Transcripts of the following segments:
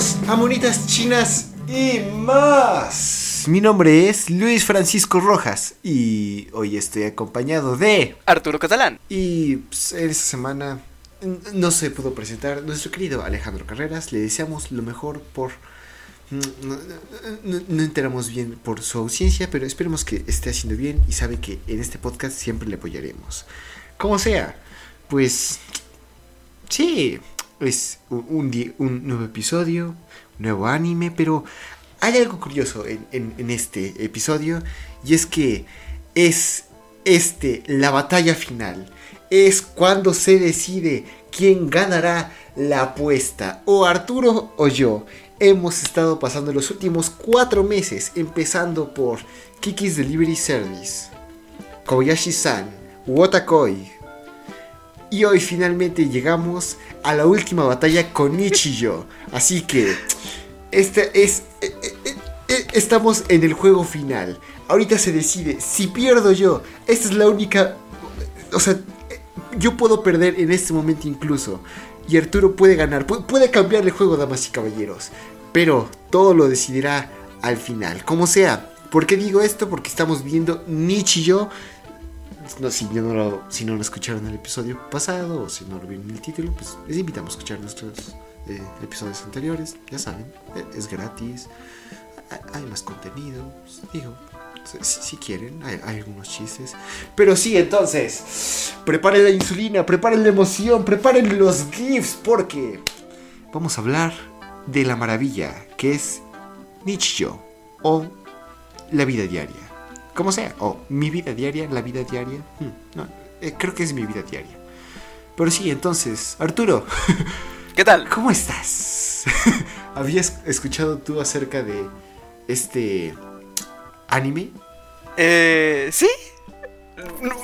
hola, bienvenidos a Monitas Chinas y más. Mi nombre es Luis Francisco Rojas y hoy estoy acompañado de Arturo Catalán. Y pues, en esta semana no se pudo presentar nuestro querido Alejandro Carreras. Le deseamos lo mejor por... No, no, enteramos bien por su ausencia, pero esperemos que esté haciendo bien y sabe que en este podcast siempre le apoyaremos. Como sea, pues sí, es un, nuevo episodio, un nuevo anime, pero hay algo curioso en, este episodio y es que es este la batalla final. Es cuando se decide quién ganará la apuesta, o Arturo o yo. Hemos estado pasando los últimos cuatro meses, empezando por Kiki's Delivery Service, Kobayashi-san, Wotakoi, y hoy finalmente llegamos a la última batalla con Ichiyo. Así que este es eh, eh, eh, estamos en el juego final. Ahorita se decide si pierdo yo. Esta es la única o sea, yo puedo perder en este momento incluso y Arturo puede ganar, puede cambiar el juego, damas y caballeros, pero todo lo decidirá al final, como sea. ¿Por qué digo esto? Porque estamos viendo Nichiyo si, no lo, si no escucharon el episodio pasado o si no lo vieron en el título, pues les invitamos a escuchar nuestros eh, episodios anteriores. Ya saben, eh, es gratis, hay más contenido, pues, digo, si, quieren, hay, algunos chistes. Pero sí, entonces, preparen la insulina, preparen la emoción, preparen los GIFs, porque vamos a hablar de la maravilla que es Nichio o la vida diaria como sea, o mi vida diaria, la vida diaria. Hmm, eh, creo que es mi vida diaria. Pero sí, entonces, Arturo. ¿Qué tal? ¿Cómo estás? ¿Habías escuchado tú acerca de este anime? Eh, sí.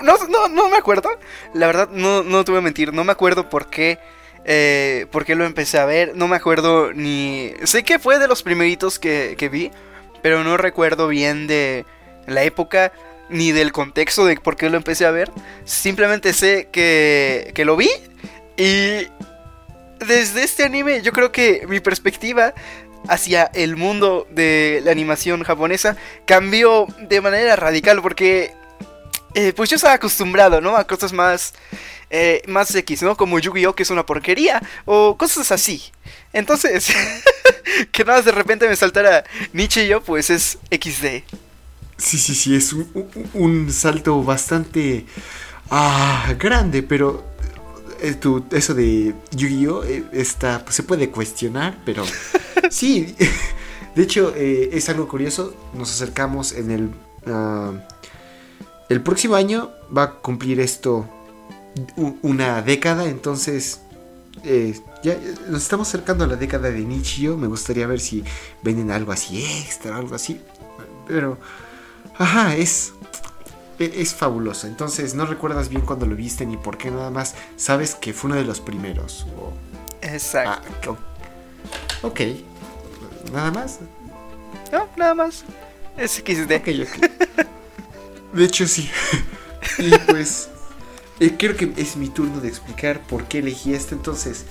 No, no, me acuerdo. La verdad, no, no te voy a mentir. No me acuerdo por qué. Eh, por qué lo empecé a ver. No me acuerdo ni. Sé que fue de los primeritos que, que vi. Pero no recuerdo bien de la época ni del contexto de por qué lo empecé a ver. Simplemente sé que, que lo vi y desde este anime yo creo que mi perspectiva hacia el mundo de la animación japonesa cambió de manera radical porque eh, pues yo estaba acostumbrado. A cosas más, eh, más X, ¿no? Como Yu-Gi-Oh! que es una porquería o cosas así. Entonces, que nada, de repente me saltara Nietzsche y yo, pues es XD. Sí, sí, sí, es un, salto bastante ah, grande, pero eh, eso de Yu-Gi-Oh! Eh, se puede cuestionar, pero sí, de hecho eh, es algo curioso, nos acercamos en el... Ah, el próximo año va a cumplir esto una década, entonces ya nos estamos acercando a la década de Nichio. Me gustaría ver si venden algo así extra, algo así. Pero Ajá, es, es fabuloso. Entonces, no recuerdas bien cuando lo viste ni por qué, nada más sabes que fue uno de los primeros. Exacto. Ah, ok. ¿Nada más? No, nada más. Es XD. De hecho, sí. y pues, eh, creo que es mi turno de explicar por qué elegí este. Entonces,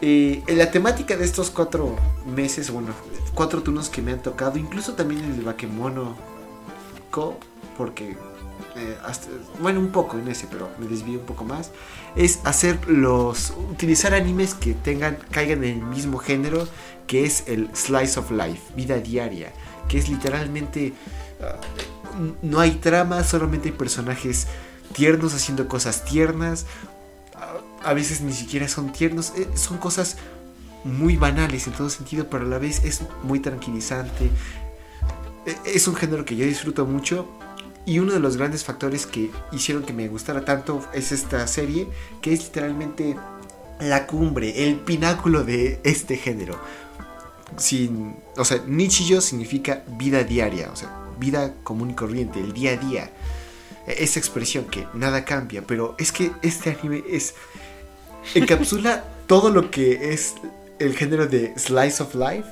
eh, la temática de estos cuatro meses, bueno, cuatro turnos que me han tocado, incluso también el de Bakemono porque eh, bueno, un poco en ese, pero me desvío un poco más, es hacer los, utilizar animes que tengan, caigan en el mismo género, que es el slice of life, vida diaria, que es literalmente, ah, no hay trama, solamente hay personajes tiernos haciendo cosas tiernas, a veces ni siquiera son tiernos, eh, son cosas muy banales en todo sentido, pero a la vez es muy tranquilizante, es un género que yo disfruto mucho y uno de los grandes factores que hicieron que me gustara tanto es esta serie, que es literalmente la cumbre, el pináculo de este género. Sin, o sea, Nichiyo significa vida diaria, o sea, vida común y corriente, el día a día. E-, esa expresión que nada cambia, pero es que este anime es encapsula todo lo que es el género de slice of life,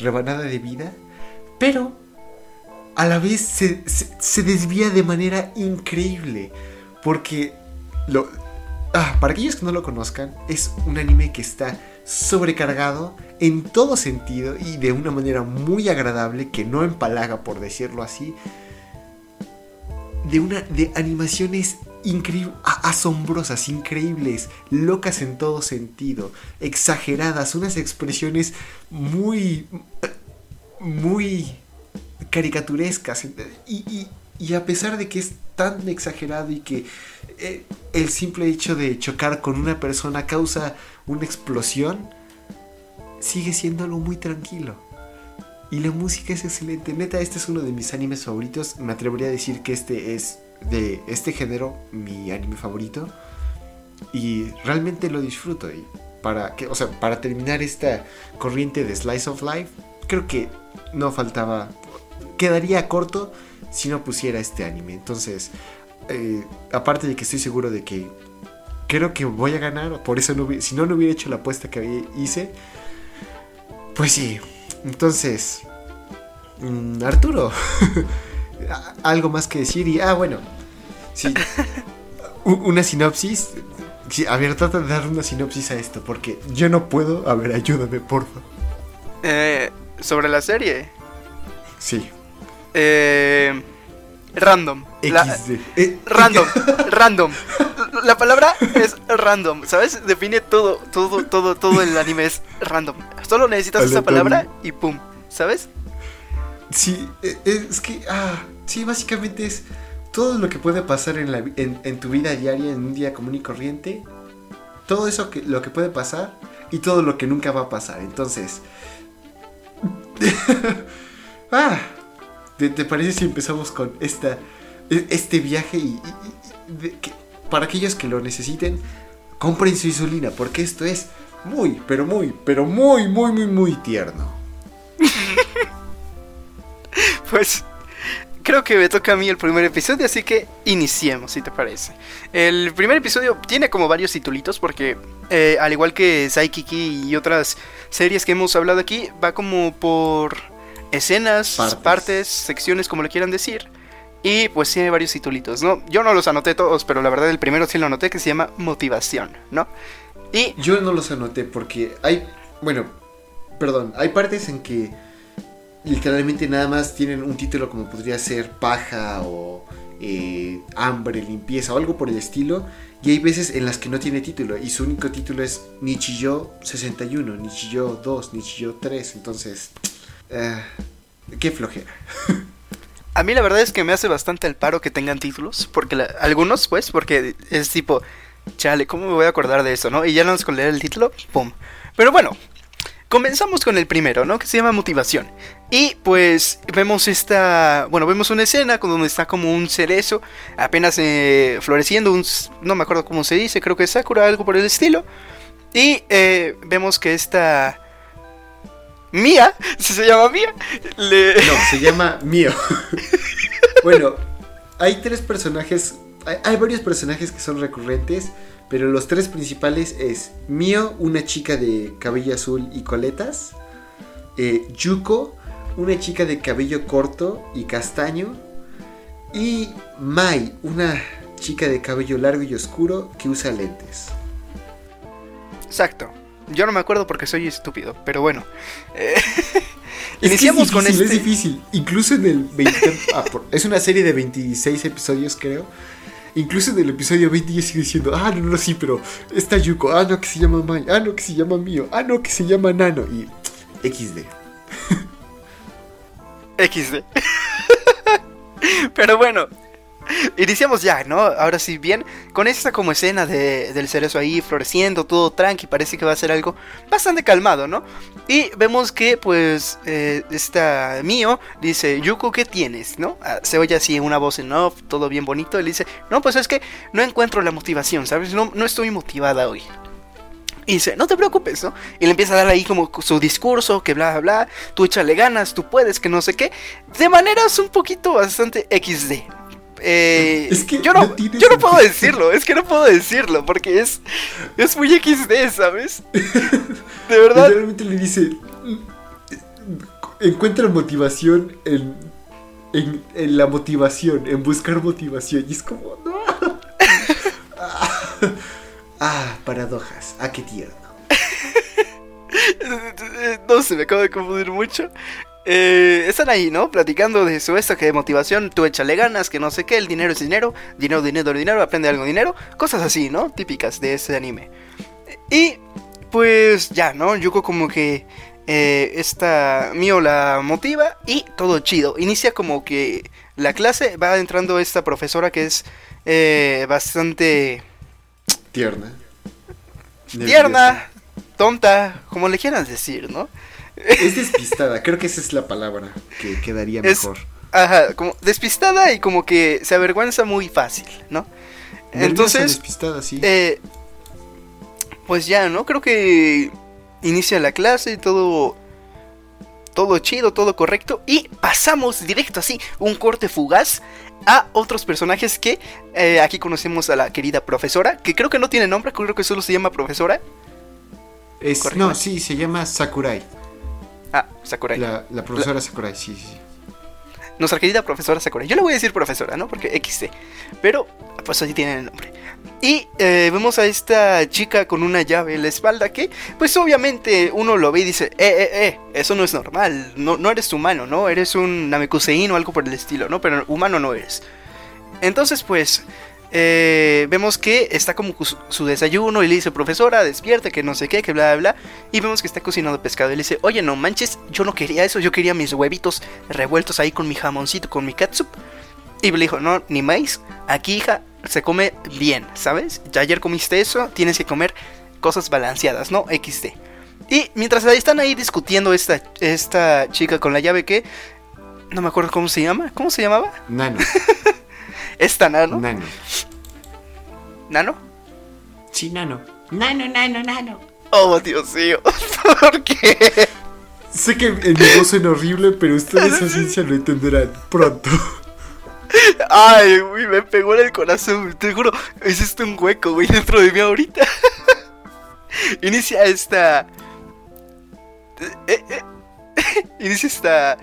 rebanada de vida, pero a la vez se, desvía de manera increíble. Porque, lo, ah, para aquellos que no lo conozcan, es un anime que está sobrecargado en todo sentido y de una manera muy agradable que no empalaga por decirlo así. De una de animaciones asombrosas, increíbles, locas en todo sentido, exageradas, unas expresiones muy muy caricaturescas y, y a pesar de que es tan exagerado y que eh, el simple hecho de chocar con una persona causa una explosión, sigue siendo algo muy tranquilo. Y la música es excelente. Neta, este es uno de mis animes favoritos. Me atrevería a decir que este es de este género mi anime favorito. Y realmente lo disfruto. Y para, que, o sea, para terminar esta corriente de Slice of Life, creo que no faltaba. Quedaría corto si no pusiera este anime. Entonces, eh, aparte de que estoy seguro de que creo que voy a ganar, por eso no, si no, no hubiera hecho la apuesta que hice, pues sí. Entonces, mm, Arturo, algo más que decir y, ah, bueno, sí, una sinopsis. a ver, trata de dar una sinopsis a esto, porque yo no puedo. A ver, ayúdame, porfa. Eh, Sobre la serie. Sí. Eh, random. Eh, random, random. La palabra es random, ¿sabes? Define todo, todo, todo, todo el anime es random. Solo necesitas esa palabra y pum, ¿sabes? Sí, e, es que, ah, sí, básicamente es todo lo que puede pasar en, la, en, tu vida diaria, en un día común y corriente. Todo eso que lo que puede pasar y todo lo que nunca va a pasar. Entonces, ah, ¿Te, parece si empezamos con esta, e, este viaje y, para aquellos que lo necesiten, compren su insulina porque esto es muy, pero muy, pero muy, muy, muy, muy tierno. pues creo que me toca a mí el primer episodio, así que iniciemos, si te parece. El primer episodio tiene como varios titulitos porque, eh, al igual que Saikiki y otras series que hemos hablado aquí, va como por escenas, partes. secciones, como le quieran decir. Y pues tiene varios titulitos, ¿no? Yo no los anoté todos, pero la verdad el primero sí lo anoté que se llama Motivación, ¿no? Y... Yo no los anoté porque hay, bueno, perdón, hay partes en que literalmente nada más tienen un título como podría ser paja o eh, hambre, limpieza o algo por el estilo. Y hay veces en las que no tiene título y su único título es Nichiyo 61, Nichiyo 2, Nichiyo 3. Entonces, eh, qué flojera. A mí la verdad es que me hace bastante el paro que tengan títulos, porque algunos pues, porque es tipo, chale, ¿cómo me voy a acordar de eso, no? Y ya no con leer el título, ¡pum! Pero bueno, comenzamos con el primero, ¿no? Que se llama Motivación. Y pues vemos esta, bueno, vemos una escena con donde está como un cerezo apenas eh, floreciendo, un, no me acuerdo cómo se dice, creo que es Sakura, algo por el estilo. Y eh, vemos que esta Mía, si se llama Mía, No, se llama Mío. bueno, hay tres personajes, hay, varios personajes que son recurrentes, pero los tres principales es Mio, una chica de cabello azul y coletas, eh, Yuko, una chica de cabello corto y castaño, y Mai, una chica de cabello largo y oscuro que usa lentes. Exacto. Yo no me acuerdo porque soy estúpido, pero bueno. Eh, iniciamos con este. Es difícil, incluso en el 20. Ah, es una serie de 26 episodios, creo. Incluso en el episodio 20 yo sigo diciendo, ah, no, no, sí, pero está Yuko, ah, no, que se llama Mai, ah, no, que se llama Mio, ah, no, que se llama Nano, y XD. XD. pero bueno, Iniciamos ya, ¿no? Ahora sí, bien, con esta como escena de, del cerezo ahí floreciendo, todo tranqui, parece que va a ser algo bastante calmado, ¿no? Y vemos que, pues, eh, esta mío dice, Yuko, ¿qué tienes? ¿No? Ah, se oye así una voz en off, todo bien bonito, y le dice, no, pues es que no encuentro la motivación, ¿sabes? No, no estoy motivada hoy. Y dice, no te preocupes, ¿no? Y le empieza a dar ahí como su discurso, que bla, bla, bla, tú échale ganas, tú puedes, que no sé qué, de maneras un poquito bastante XD, eh, es que yo no, yo no puedo decirlo, es que no puedo decirlo, porque es, es muy XD, ¿sabes? De verdad. Realmente le dice, encuentra motivación en, en, la motivación, en buscar motivación. Y es como, no. ah, paradojas, ah, qué tierno. no se me acaba de confundir mucho. Eh, están ahí, ¿no? Platicando de su esto que de motivación, tú échale ganas, que no sé qué, el dinero es dinero, dinero, dinero, dinero, aprende algo dinero, cosas así, ¿no? Típicas de ese anime. Y pues ya, ¿no? Yuko como que eh, esta Mio la motiva y todo chido. Inicia como que la clase va entrando esta profesora que es eh, bastante tierna. Tierna, tonta, como le quieran decir, ¿no? Es despistada, creo que esa es la palabra que quedaría mejor. ajá, como despistada y como que se avergüenza muy fácil, ¿no? Entonces, despistada, sí. Eh, pues ya, ¿no? Creo que inicia la clase, todo todo chido, todo correcto y pasamos directo así, un corte fugaz a otros personajes que eh, aquí conocemos a la querida profesora, que creo que no tiene nombre, creo que solo se llama profesora. no, sí, se llama Sakurai. Ah, Sakurai. La, profesora Sakurai, sí, sí. Nuestra querida profesora Sakurai. Yo le voy a decir profesora, ¿no? Porque XC. Pero, pues así tiene el nombre. Y eh, vemos a esta chica con una llave en la espalda que, pues obviamente uno lo ve y dice, eh, eh, eh, eso no es normal, no, no eres humano, ¿no? Eres un Namekusein o algo por el estilo, ¿no? Pero humano no eres. Entonces, pues, eh, vemos que está como su, desayuno y le dice, profesora, despierte, que no sé qué, que bla, bla, bla. Y vemos que está cocinando pescado y le dice, oye, no manches, yo no quería eso, yo quería mis huevitos revueltos ahí con mi jamoncito, con mi catsup. Y le dijo, no, ni más, aquí hija se come bien, ¿sabes? Ya ayer comiste eso, tienes que comer cosas balanceadas, ¿no? XD. Y mientras están ahí discutiendo esta, esta chica con la llave que... No me acuerdo cómo se llama. ¿Cómo se llamaba? Nano. ¿Esta Nano? Nano. ¿Nano? Sí, Nano. Nano, Nano, Nano. Oh, Dios mío. ¿Por qué? Sé que en mi voz suena horrible, pero ustedes a ciencia lo entenderán pronto. Ay, güey, me pegó en el corazón. Te juro, hiciste un hueco, güey, dentro de mí ahorita. Inicia esta. Eh, eh, inicia esta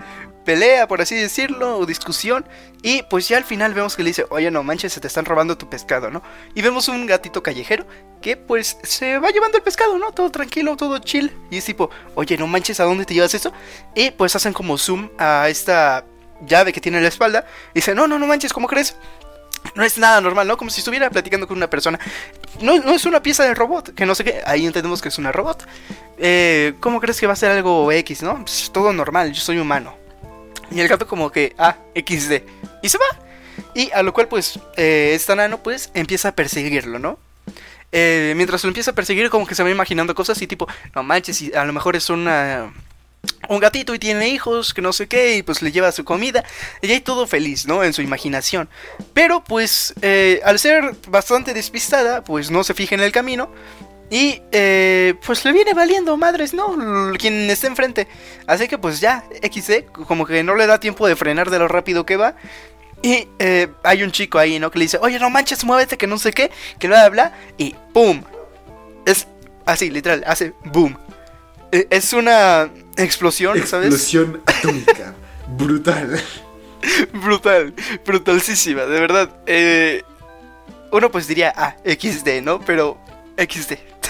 pelea, por así decirlo, o discusión. Y pues ya al final vemos que le dice, oye, no manches, se te están robando tu pescado, ¿no? Y vemos un gatito callejero que pues se va llevando el pescado, ¿no? Todo tranquilo, todo chill. Y es tipo, oye, no manches, ¿a dónde te llevas eso? Y pues hacen como zoom a esta llave que tiene en la espalda. Y dice, no, no, no manches, ¿cómo crees? No es nada normal, ¿no? Como si estuviera platicando con una persona. No, no es una pieza de robot, que no sé qué. Ahí entendemos que es una robot. Eh, ¿Cómo crees que va a ser algo X, no? Pues, todo normal, yo soy humano. Y el gato como que, ah, XD. Y se va. Y a lo cual pues eh, esta nano pues empieza a perseguirlo, ¿no? Eh, mientras lo empieza a perseguir como que se va imaginando cosas y tipo, no manches, y a lo mejor es una... Un gatito y tiene hijos, que no sé qué, y pues le lleva su comida. Y ahí todo feliz, ¿no? En su imaginación. Pero pues eh, al ser bastante despistada, pues no se fija en el camino. Y eh, pues le viene valiendo madres, ¿no? Quien esté enfrente. Así que pues ya, XD, como que no le da tiempo de frenar de lo rápido que va. Y eh, hay un chico ahí, ¿no? Que le dice, oye, no manches, muévete, que no sé qué, que no habla. Y ¡pum! Es así, literal, hace ¡boom! E, es una explosión, ¿sabes? Explosión atómica. Brutal. Brutal, brutalísima, de verdad. Eh, uno pues diría, ah, XD, ¿no? Pero XD.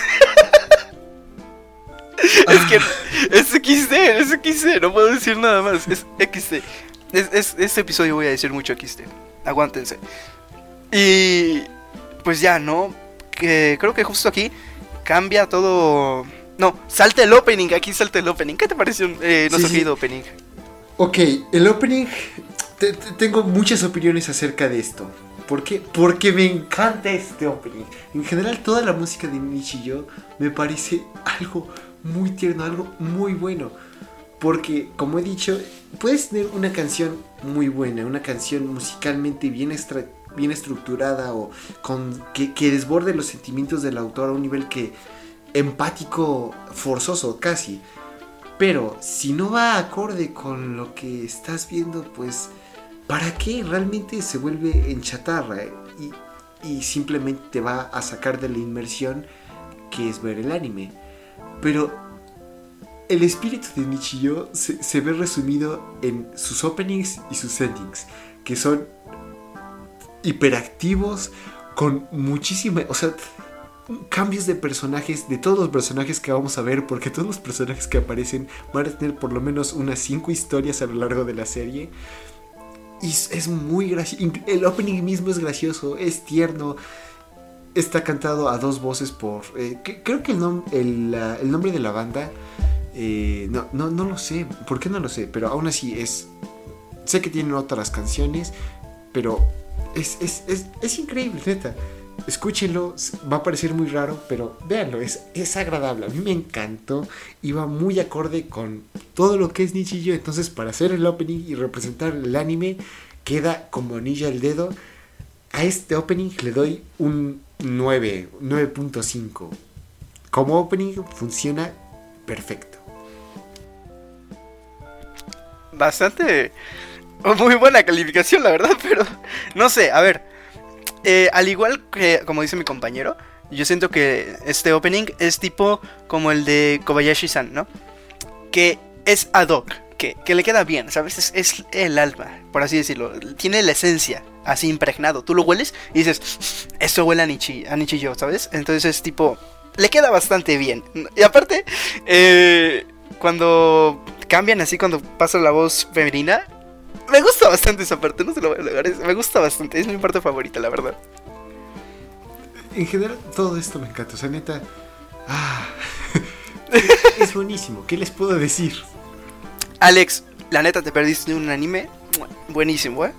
es que es XD, es XD, no puedo decir nada más, es XD. Es, este episodio voy a decir mucho XD, aguántense. Y pues ya, ¿no? Que creo que justo aquí cambia todo... No, salta el opening, aquí salta el opening. ¿Qué te pareció eh, nuestro querido opening? Ok, el opening... tengo muchas opiniones acerca de esto. ¿Por qué? Porque me encanta este opening. En general, toda la música de Nichijou me parece algo muy tierno, algo muy bueno. Porque, como he dicho, puedes tener una canción muy buena, una canción musicalmente bien, bien estructurada o con, que, que, desborde los sentimientos del autor a un nivel que empático, forzoso casi. Pero si no va acorde con lo que estás viendo, pues, ¿para qué realmente se vuelve en chatarra? Y, y simplemente te va a sacar de la inmersión que es ver el anime. Pero el espíritu de Nichijou se, se, ve resumido en sus openings y sus endings, que son hiperactivos, con muchísima... O sea, cambios de personajes, de todos los personajes que vamos a ver, porque todos los personajes que aparecen van a tener por lo menos unas 5 historias a lo largo de la serie. Y es muy gracioso. El opening mismo es gracioso, es tierno. Está cantado a dos voces por... Eh, creo que el, el, nombre de la banda... Eh, no, no, no lo sé. ¿Por qué no lo sé? Pero aún así es... Sé que tienen otras canciones, pero es, es, es, es increíble, neta escúchenlo, va a parecer muy raro, pero véanlo, es, es agradable. A mí me encantó, iba muy acorde con todo lo que es Nichijou. Entonces, para hacer el opening y representar el anime, queda como anilla el dedo. A este opening le doy un 9, 9.5. Como opening funciona perfecto. Bastante. Muy buena calificación, la verdad, pero no sé, a ver. Eh, al igual que, como dice mi compañero, yo siento que este opening es tipo como el de Kobayashi-san, ¿no? Que es ad hoc, que, le queda bien, ¿sabes? Es, el alma, por así decirlo. Tiene la esencia así impregnado. Tú lo hueles y dices, esto huele a Nichi, a ¿sabes? Entonces es tipo, le queda bastante bien. Y aparte, eh, cuando cambian así, cuando pasa la voz femenina, me gusta bastante esa parte, no se lo voy a negar. Me gusta bastante, es mi parte favorita, la verdad. En general, todo esto me encanta. O sea, neta. Ah, es buenísimo. ¿Qué les puedo decir? Alex, la neta te perdiste un anime buenísimo, ¿eh?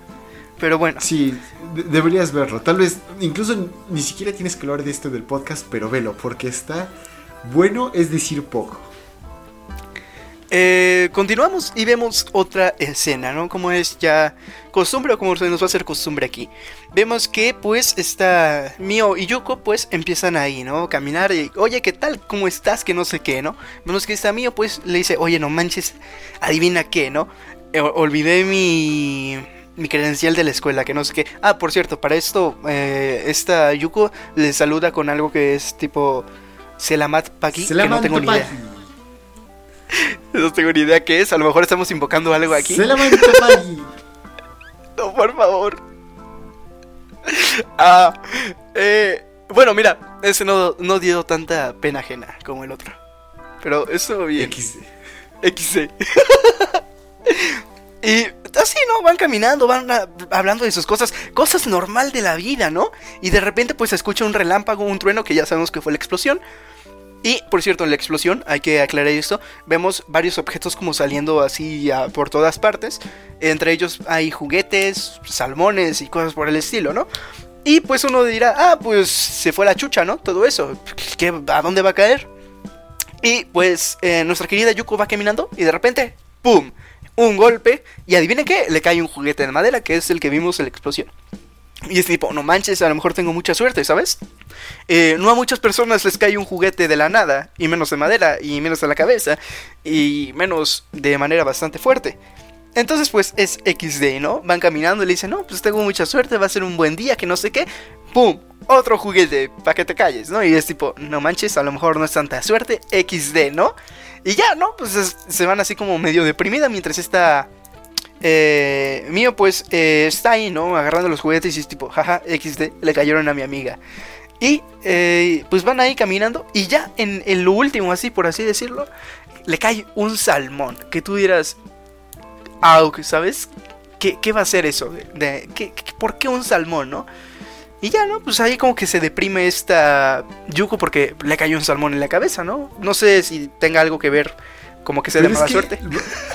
Pero bueno. Sí, deberías verlo. Tal vez, incluso ni siquiera tienes que hablar de esto del podcast, pero velo, porque está bueno, es decir, poco. Eh, continuamos y vemos otra escena, ¿no? Como es ya costumbre o como se nos va a hacer costumbre aquí. Vemos que pues está Mio y Yuko pues empiezan ahí, ¿no? Caminar y, oye, ¿qué tal? ¿Cómo estás? Que no sé qué, ¿no? Vemos que está Mio pues le dice, oye, no manches, adivina qué, ¿no? Eh, olvidé mi mi credencial de la escuela, que no sé qué. Ah, por cierto, para esto, eh, esta Yuko le saluda con algo que es tipo Selamat Paki, que no tengo ni idea. No tengo ni idea qué es. A lo mejor estamos invocando algo aquí. No, por favor. Ah, eh, bueno, mira, ese no, no dio tanta pena ajena como el otro. Pero eso bien. XC. XC. y así, ¿no? Van caminando, van hablando de sus cosas, cosas normal de la vida, ¿no? Y de repente pues se escucha un relámpago, un trueno que ya sabemos que fue la explosión. Y por cierto, en la explosión, hay que aclarar esto, vemos varios objetos como saliendo así por todas partes. Entre ellos hay juguetes, salmones y cosas por el estilo, ¿no? Y pues uno dirá, ah, pues se fue la chucha, ¿no? Todo eso. ¿Qué, ¿A dónde va a caer? Y pues eh, nuestra querida Yuko va caminando y de repente, ¡pum! Un golpe y adivinen qué, le cae un juguete de madera que es el que vimos en la explosión. Y es tipo, no manches, a lo mejor tengo mucha suerte, ¿sabes? Eh, no a muchas personas les cae un juguete de la nada, y menos de madera, y menos de la cabeza, y menos de manera bastante fuerte. Entonces, pues es XD, ¿no? Van caminando y le dicen, no, pues tengo mucha suerte, va a ser un buen día, que no sé qué. ¡Pum! Otro juguete, para que te calles, ¿no? Y es tipo, no manches, a lo mejor no es tanta suerte, XD, ¿no? Y ya, ¿no? Pues se van así como medio deprimida mientras esta eh, mío pues eh, está ahí, ¿no? Agarrando los juguetes y es tipo, jaja, XD, le cayeron a mi amiga. Y eh, pues van ahí caminando y ya en, lo último, así por así decirlo, le cae un salmón. Que tú dirás, aunque ¿sabes? ¿Qué, ¿Qué, va a ser eso? De, por qué un salmón, no? Y ya, ¿no? Pues ahí como que se deprime esta Yuko porque le cayó un salmón en la cabeza, ¿no? No sé si tenga algo que ver como que se de mala suerte.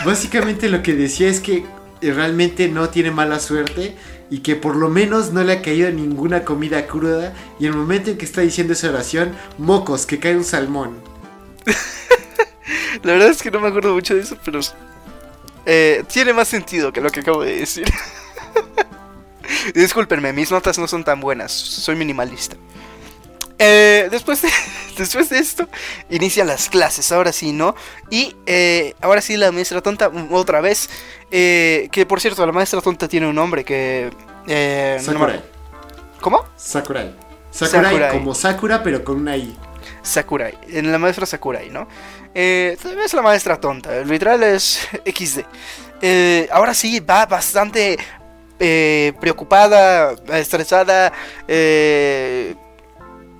Básicamente lo que decía es que realmente no tiene mala suerte y que por lo menos no le ha caído ninguna comida cruda y en el momento en que está diciendo esa oración, mocos, que cae un salmón. La verdad es que no me acuerdo mucho de eso, pero eh, tiene más sentido que lo que acabo de decir. Discúlpenme, mis notas no son tan buenas, soy minimalista. Eh, después, de, después de esto, inician las clases, ahora sí, ¿no? Y eh, ahora sí, la maestra tonta, otra vez. Eh, que por cierto, la maestra tonta tiene un nombre que. Sakurai. ¿Cómo? Sakurai. Sakurai. como Sakura, pero con una I. Sakurai. En la maestra Sakurai, ¿no? Eh, es la maestra tonta. El literal es XD. ahora sí, va bastante preocupada, estresada. Eh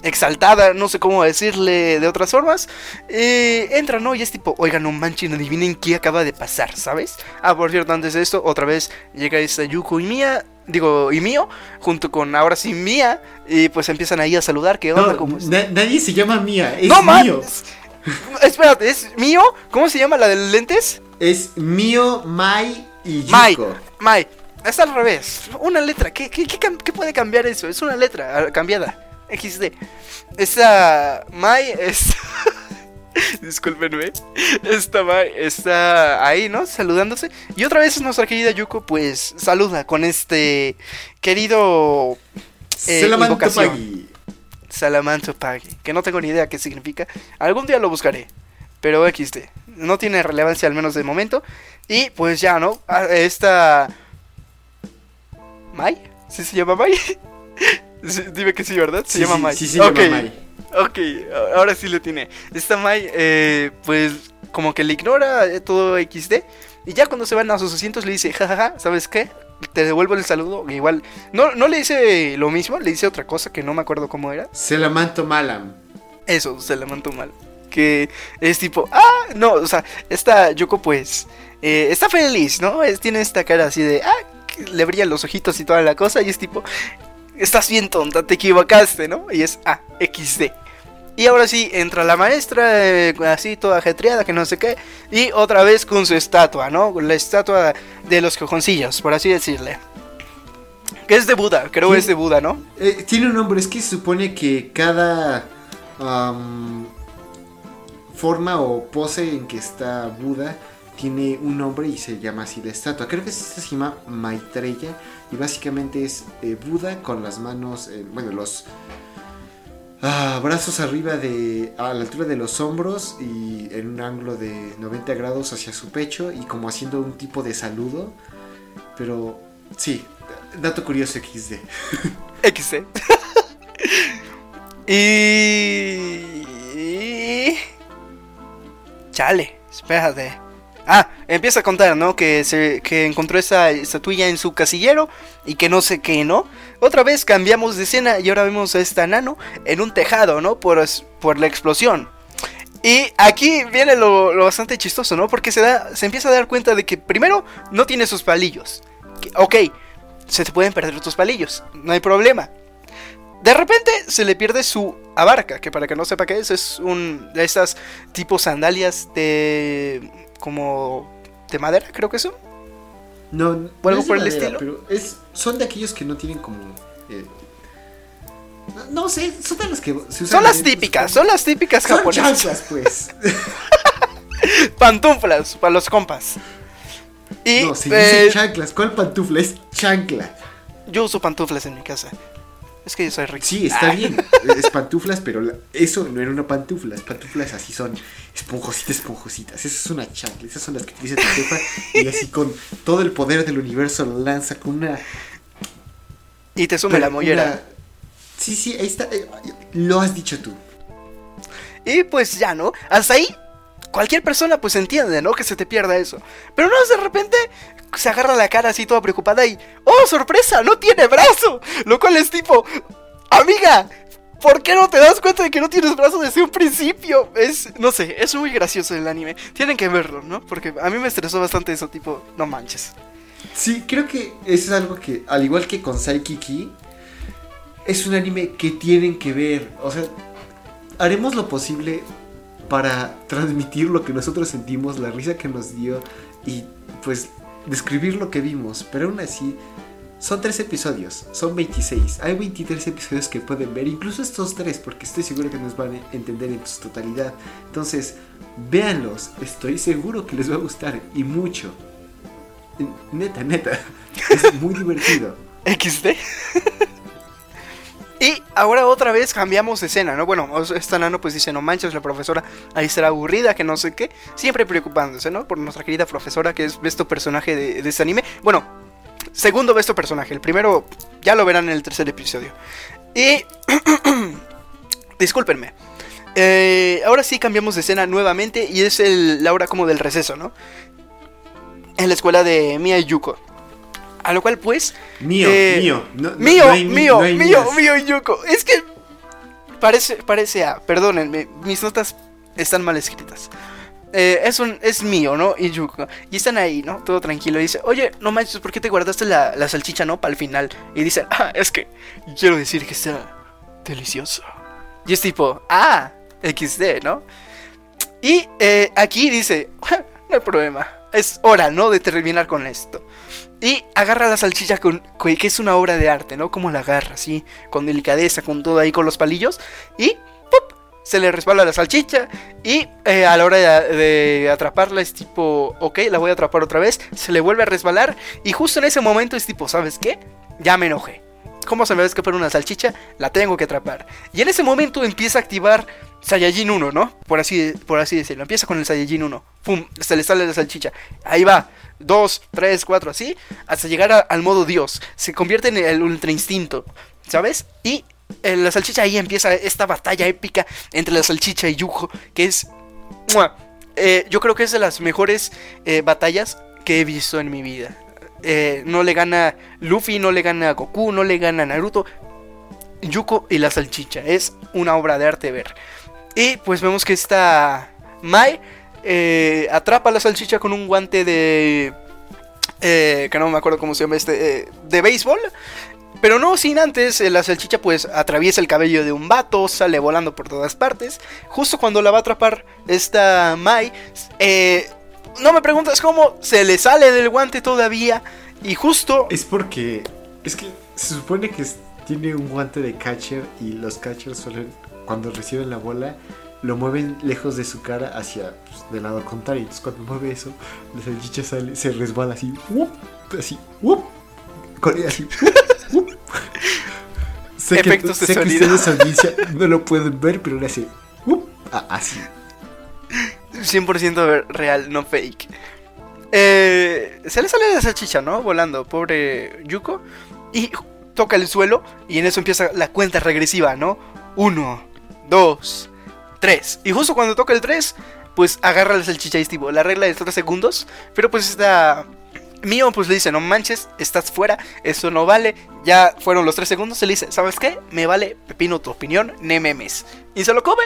exaltada, no sé cómo decirle de otras formas. Eh, entra, ¿no? Y es tipo, oigan, no manchen, adivinen qué acaba de pasar, ¿sabes? Ah, por cierto, antes de esto, otra vez llega esta Yuko y Mía, digo, y Mío, junto con ahora sí Mía, y pues empiezan ahí a saludar, ¿qué onda? No, ¿Cómo es? na- nadie se llama Mía, es ¡No mío. Espérate, ¿es mío? ¿Cómo se llama la de lentes? Es mío, Mai y Mai. Yuko. Mai. Está al revés. Una letra. ¿Qué, qué, qué puede cambiar eso? Es una letra ah, cambiada. XD. Esa Mai es. Discúlpenme. Esta Mai está ahí, ¿no? Saludándose. Y otra vez nuestra querida Yuko, pues saluda con este querido Eh, Salamanto. Pagi. Salamanto Pagi. Que no tengo ni idea qué significa. Algún día lo buscaré. Pero XD. No tiene relevancia al menos de momento. Y pues ya, ¿no? Ah, Esta. ¿Mai? ¿Sí se llama Mai? Sí, Dime que sí, ¿verdad? Se Sí, llama sí, Mai. Sí, se Ok, llama Mai. Ok, ahora sí le tiene. Esta Mai, eh, pues como que le ignora eh, todo XD. Y ya cuando se van a sus asientos le dice, jajaja, ¿sabes qué? Te devuelvo el saludo. Igual, no, no le dice lo mismo, le dice otra cosa que no me acuerdo cómo era. Salamanto Malam. Eso, se la mandó mal. Que es tipo, ah, no, o sea, esta Yoko pues eh, está feliz, ¿no? Es- tiene esta cara así de, ah, le brillan los ojitos y toda la cosa. Y es tipo, estás bien tonta, te equivocaste, ¿no? Y es, ah, XD. Y ahora sí, entra la maestra, eh, así toda ajetreada, que no sé qué. Y otra vez con su estatua, ¿no? La estatua de los cojoncillos, por así decirle. Que es de Buda, creo Sí. es de Buda, ¿no? Eh, tiene un nombre, es que se supone que cada forma o pose en que está Buda tiene un nombre y se llama así la estatua. Creo que se llama Maitreya y básicamente es eh, Buda con las manos, eh, bueno, los ah, brazos arriba de, a la altura de los hombros y en un ángulo de 90 grados hacia su pecho y como haciendo un tipo de saludo. Pero sí, dato curioso XD. XD. y... Chale, espérate. Ah, empieza a contar, ¿no? Que, se, que encontró esa estatuilla en su casillero y que no sé qué, ¿no? Otra vez cambiamos de escena y ahora vemos a esta nano en un tejado, ¿no? Por, por la explosión. Y aquí viene lo, lo bastante chistoso, ¿no? Porque se, da, se empieza a dar cuenta de que primero no tiene sus palillos. Ok, se te pueden perder tus palillos, no hay problema. De repente se le pierde su abarca, que para que no sepa qué es, es un de estas tipo sandalias de como de madera, creo que son. No, no ¿O algo es de por el madera, estilo? Pero es, son de aquellos que no tienen como. eh, no, no sé, son de los que se usan. Son las típicas, son las típicas Son japonesas. chanclas, pues. Pantuflas para los compas. Y no, se eh, dice chanclas. ¿Cuál pantufla? Es chancla. yo uso pantuflas en mi casa. Es que yo soy rico. Sí, está Ah. bien. Es pantuflas, pero la- eso no era una pantufla. Las pantuflas así son esponjositas, esponjositas. Esas son una chancla. Esas son las que utiliza tu jefa. Y así con todo el poder del universo lo lanza con una. Y te sume la una- mollera. Sí, sí, ahí está. eh, Lo has dicho tú. Y pues ya, ¿no? Hasta ahí cualquier persona pues entiende, ¿no? Que se te pierda eso. Pero no, de repente se agarra la cara así toda preocupada y ¡Oh, sorpresa! ¡No tiene brazo! Lo cual es tipo, amiga, ¿por qué no te das cuenta de que no tienes brazo desde un principio? Es, no sé, es muy gracioso el anime. Tienen que verlo, ¿no? Porque a mí me estresó bastante eso, tipo, no manches. Sí, creo que eso es algo que, al igual que con Saikiki, es un anime que tienen que ver. O sea, haremos lo posible para transmitir lo que nosotros sentimos, la risa que nos dio y pues describir lo que vimos. Pero aún así, son tres episodios, son 26. Hay 23 episodios que pueden ver, incluso estos tres, porque estoy seguro que nos van a entender en su totalidad. Entonces, véanlos, estoy seguro que les va a gustar y mucho. Neta, neta. Es muy divertido. XD. Y ahora otra vez cambiamos de escena, ¿no? Bueno, esta nano pues dice, no manches, la profesora ahí será aburrida, que no sé qué. Siempre preocupándose, ¿no? Por nuestra querida profesora, que es besto personaje de, este anime. Bueno, segundo besto personaje. El primero ya lo verán en el tercer episodio. Y... Discúlpenme. Eh, ahora sí cambiamos de escena nuevamente y es la hora como del receso, ¿no? En la escuela de Mia y Yuko. A lo cual pues Mío, Eh, mío. No, no- Mío, no hay mi- mío, hay mío, mío, Yuko. Es que parece, parece A, perdónenme, mis notas están mal escritas. Eh, es, un, es mío, ¿no? Y Yuko. Y están ahí, ¿no? Todo tranquilo. Y dice, oye, no manches, ¿por qué te guardaste la, la salchicha, no? Para el final. Y dice, ah, es que quiero decir que está delicioso. Y es tipo, ah, XD, ¿no? Y eh, aquí dice, no hay problema. Es hora, ¿no? De terminar con esto. Y agarra la salchicha con, que es una obra de arte, ¿no? Como la agarra, así, con delicadeza, con todo ahí, con los palillos. Y ¡pup! se le resbala la salchicha. Y eh, a la hora de, atraparla es tipo, ok, la voy a atrapar otra vez. Se le vuelve a resbalar. Y justo en ese momento es tipo, ¿sabes qué? Ya me enojé. ¿Cómo se me va a escapar una salchicha? La tengo que atrapar. Y en ese momento empieza a activar Saiyajin 1, ¿no? Por así, por así decirlo. Empieza con el Saiyajin 1. ¡Pum! Se le sale la salchicha. Ahí va. 2, 3, 4, así. Hasta llegar al modo Dios. Se convierte en el ultra instinto. ¿Sabes? Y en la salchicha ahí empieza esta batalla épica entre la salchicha y Yuko. Que es... Eh, yo creo que es de las mejores eh, batallas que he visto en mi vida. Eh, no le gana Luffy, no le gana Goku, no le gana Naruto. Yuko y la salchicha. Es una obra de arte ver. Y pues vemos que esta Mai eh, atrapa la salchicha con un guante de... Eh, que no me acuerdo cómo se llama este... de béisbol. Pero no sin antes, la salchicha pues atraviesa el cabello de un vato, sale volando por todas partes. Justo cuando la va a atrapar esta Mai, no me preguntas cómo, se le sale del guante todavía. Y justo. Es porque. Es que se supone que tiene un guante de catcher y los catchers suelen, cuando reciben la bola, lo mueven lejos de su cara hacia pues, del lado contrario. Entonces cuando mueve eso, la salchicha sale, se resbala así, así, así. sé Efectos que, de sé que ustedes no lo pueden ver, pero le hace así. 100% real, no fake. Eh, se le sale de esa chicha, ¿no? Volando, pobre Yuko. Y toca el suelo y en eso empieza la cuenta regresiva, ¿no? Uno, dos, tres. Y justo cuando toca el tres, pues agarra la salchicha y tipo, la regla de 3 segundos. Pero pues está Mío pues le dice, no manches, estás fuera, eso no vale, ya fueron los 3 segundos, se le dice, ¿sabes qué? Me vale pepino tu opinión, ne memes. Y se lo come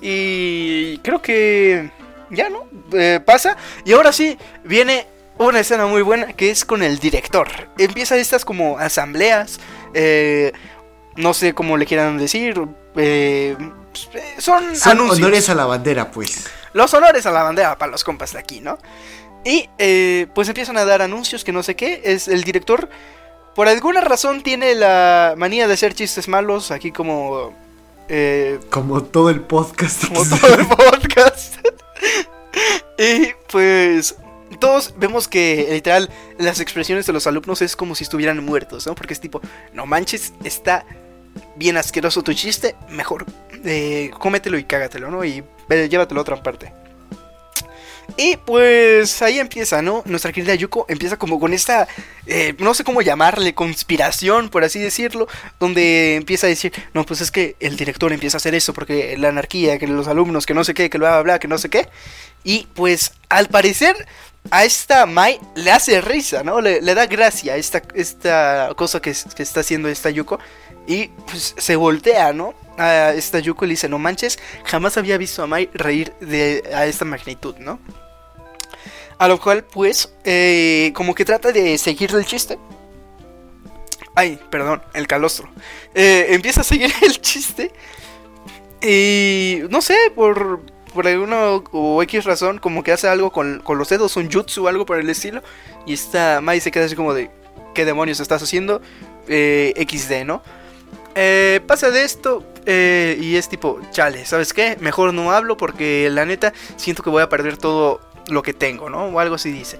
y creo que ya, ¿no? Eh, pasa. Y ahora sí, viene una escena muy buena que es con el director. Empieza estas como asambleas, eh, no sé cómo le quieran decir, eh, son, honores a la bandera, pues. Los honores a la bandera para los compas de aquí, ¿no? Y pues empiezan a dar anuncios que no sé qué. Es el director, por alguna razón, tiene la manía de hacer chistes malos, aquí como... como todo el podcast. Como todo el podcast. y pues todos vemos que literal las expresiones de los alumnos es como si estuvieran muertos, ¿no? Porque es tipo, no manches, está bien asqueroso tu chiste, mejor eh, cómetelo y cágatelo, ¿no? Y llévatelo a otra parte. Y pues ahí empieza, ¿no? Nuestra querida Yuko empieza como con esta, eh, no sé cómo llamarle, conspiración, por así decirlo, donde empieza a decir, no, pues es que el director empieza a hacer eso porque la anarquía, que los alumnos, que no sé qué, que bla, bla, bla, que no sé qué. Y pues al parecer a esta Mai le hace risa, ¿no? Le, da gracia esta, esta cosa que, está haciendo esta Yuko. Y pues se voltea, ¿no? A esta Yuko y le dice, no manches, jamás había visto a Mai reír de, a esta magnitud, ¿no? A lo cual, pues, eh, como que trata de seguirle el chiste. Ay, perdón, el calostro. Eh, empieza a seguir el chiste. Y no sé, por, por alguna o X razón, como que hace algo con, con los dedos, un jutsu o algo por el estilo. Y esta Mai se queda así como de, ¿qué demonios estás haciendo? Eh, XD, ¿no? Eh, pasa de esto eh, y es tipo, chale, ¿sabes qué? Mejor no hablo porque la neta siento que voy a perder todo lo que tengo, ¿no? O algo así dice.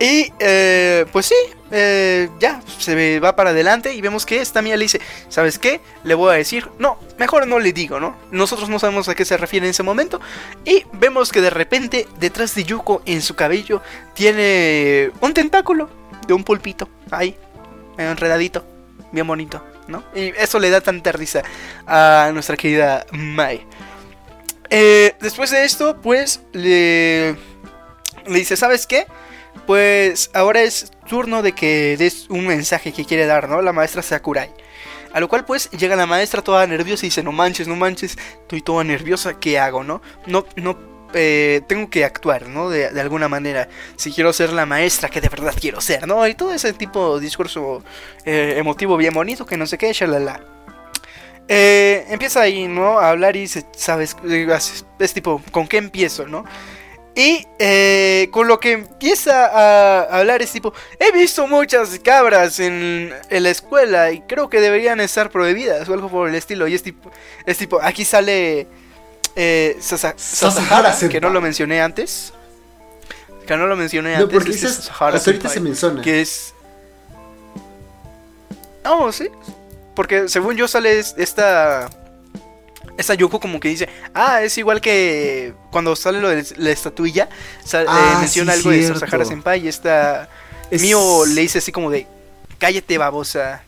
Y eh, pues sí, eh, ya se va para adelante y vemos que esta mía le dice, ¿sabes qué? Le voy a decir, no, mejor no le digo, ¿no? Nosotros no sabemos a qué se refiere en ese momento. Y vemos que de repente detrás de Yuko en su cabello tiene un tentáculo de un pulpito, ahí, enredadito, bien bonito, ¿no? Y eso le da tanta risa a nuestra querida Mai. Eh, después de esto, pues le, le dice, ¿sabes qué? Pues ahora es turno de que des un mensaje que quiere dar, ¿no? La maestra Sakurai. A lo cual pues llega la maestra toda nerviosa y dice, no manches, no manches, estoy toda nerviosa, ¿qué hago, no? No, no, eh, tengo que actuar, ¿no? De, alguna manera. Si quiero ser la maestra que de verdad quiero ser, ¿no? Y todo ese tipo de discurso eh, emotivo bien bonito, que no sé qué, shalala. Eh, empieza ahí, ¿no? A hablar y dice, ¿sabes? Es tipo, ¿con qué empiezo, no? Y eh, con lo que empieza a hablar es tipo, he visto muchas cabras en, la escuela y creo que deberían estar prohibidas o algo por el estilo. Y es tipo, es tipo aquí sale eh, Sasahara, que no lo mencioné antes. Que no lo mencioné antes. No, porque es ahorita se menciona. Que es... Oh, sí. Porque según yo sale esta esta Yoko como que dice, ah, es igual que cuando sale lo de la estatuilla, eh, ah, menciona algo de Sasahara Senpai y esta Mio le dice así como de, cállate babosa.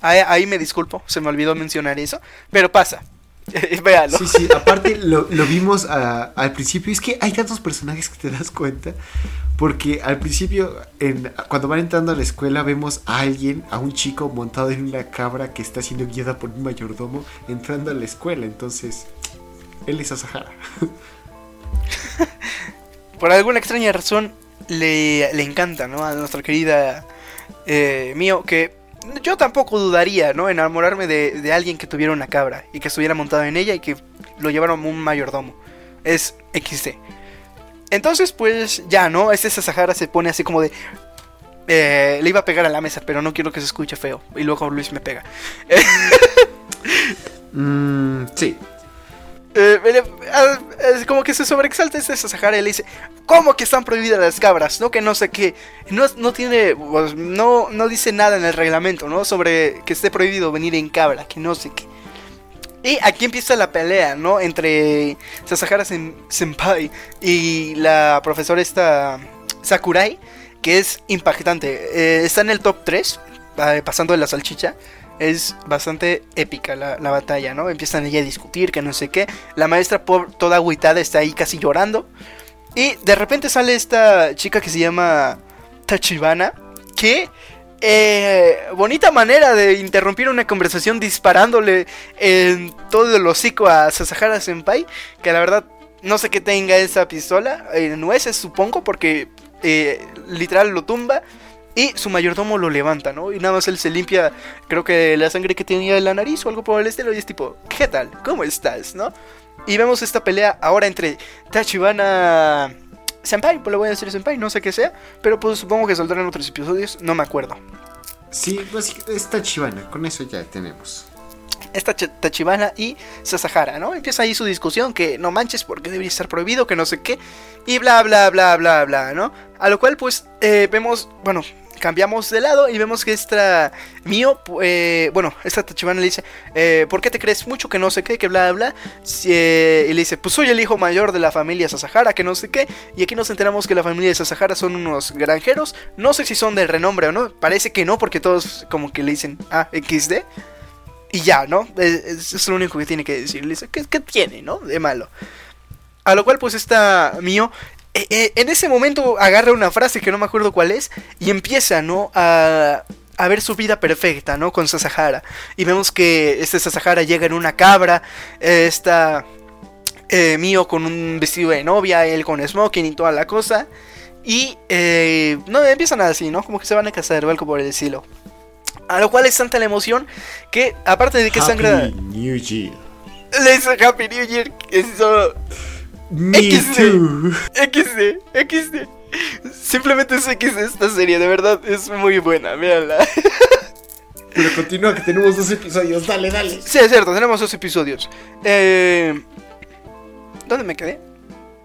Ahí, me disculpo, se me olvidó mencionar eso, pero pasa. Véalo. Sí, sí, aparte lo, vimos al principio. Es que hay tantos personajes que te das cuenta. Porque al principio, cuando van entrando a la escuela, vemos a alguien, a un chico montado en una cabra que está siendo guiada por un mayordomo entrando a la escuela. Entonces, él es Asahara. por alguna extraña razón, le, le encanta, ¿no? A nuestra querida eh, Mío, que yo tampoco dudaría, ¿no? Enamorarme de, alguien que tuviera una cabra y que estuviera montado en ella y que lo llevara como un mayordomo. Es XD. Entonces, pues ya, ¿no? Este Sahara se pone así como de. Eh, le iba a pegar a la mesa, pero no quiero que se escuche feo. Y luego Luis me pega. mm, sí. Eh, es como que se sobreexalta este Sahara y le dice: ¿Cómo que están prohibidas las cabras? No, que no sé qué. No, no tiene. Pues, no, no dice nada en el reglamento, ¿no? Sobre que esté prohibido venir en cabra, que no sé qué. Y aquí empieza la pelea, ¿no? Entre Sasahara Senpai y la profesora esta Sakurai, que es impactante. Eh, está en el top 3, eh, pasando de la salchicha. Es bastante épica la, batalla, ¿no? Empiezan ella a discutir, que no sé qué. La maestra, toda agüitada, está ahí casi llorando. Y de repente sale esta chica que se llama Tachibana, que eh, bonita manera de interrumpir una conversación disparándole en todo el hocico a Sasahara Senpai. Que la verdad no sé qué tenga esa pistola. Eh, nueces supongo porque eh, literal lo tumba. Y su mayordomo lo levanta, ¿no? Y nada más él se limpia, creo que la sangre que tenía en la nariz o algo por el estilo. Y es tipo, ¿qué tal? ¿Cómo estás? ¿No? Y vemos esta pelea ahora entre Tachibana Senpai, pues le voy a decir Senpai, no sé qué sea, pero pues supongo que saldrán otros episodios, no me acuerdo. Sí, pues es Tachibana, con eso ya tenemos. Esta Tachibana y Sasahara, ¿no? Empieza ahí su discusión que no manches porque debería estar prohibido, que no sé qué, y bla, bla, bla, bla, bla, ¿no? A lo cual pues eh, vemos, bueno, cambiamos de lado y vemos que esta mío, eh, bueno, esta Tachibana le dice, eh, ¿por qué te crees mucho que no sé qué, que bla, bla? Eh, y le dice, pues soy el hijo mayor de la familia Sasahara, que no sé qué. Y aquí nos enteramos que la familia de Sasahara son unos granjeros. No sé si son de renombre o no, parece que no, porque todos como que le dicen, ah, XD. Y ya, ¿no? Es, es lo único que tiene que decir. Le dice, ¿qué, ¿qué tiene, no? De malo. A lo cual pues esta mío en ese momento agarra una frase que no me acuerdo cuál es y empieza, ¿no? A, a ver su vida perfecta, ¿no? Con Sasahara. Y vemos que este Sasahara llega en una cabra, eh, está mío con un vestido de novia, él con smoking y toda la cosa. Y no empiezan así, ¿no? Como que se van a casar o algo por el estilo. A lo cual es tanta la emoción que, aparte de que sangra. New Year. Le dice Happy New Year. Eso me XD, XD, XD. Simplemente es XD esta serie, de verdad, es muy buena, véanla. Pero continúa que tenemos dos episodios, dale, dale. Sí, es cierto, tenemos dos episodios. Eh, ¿Dónde me quedé?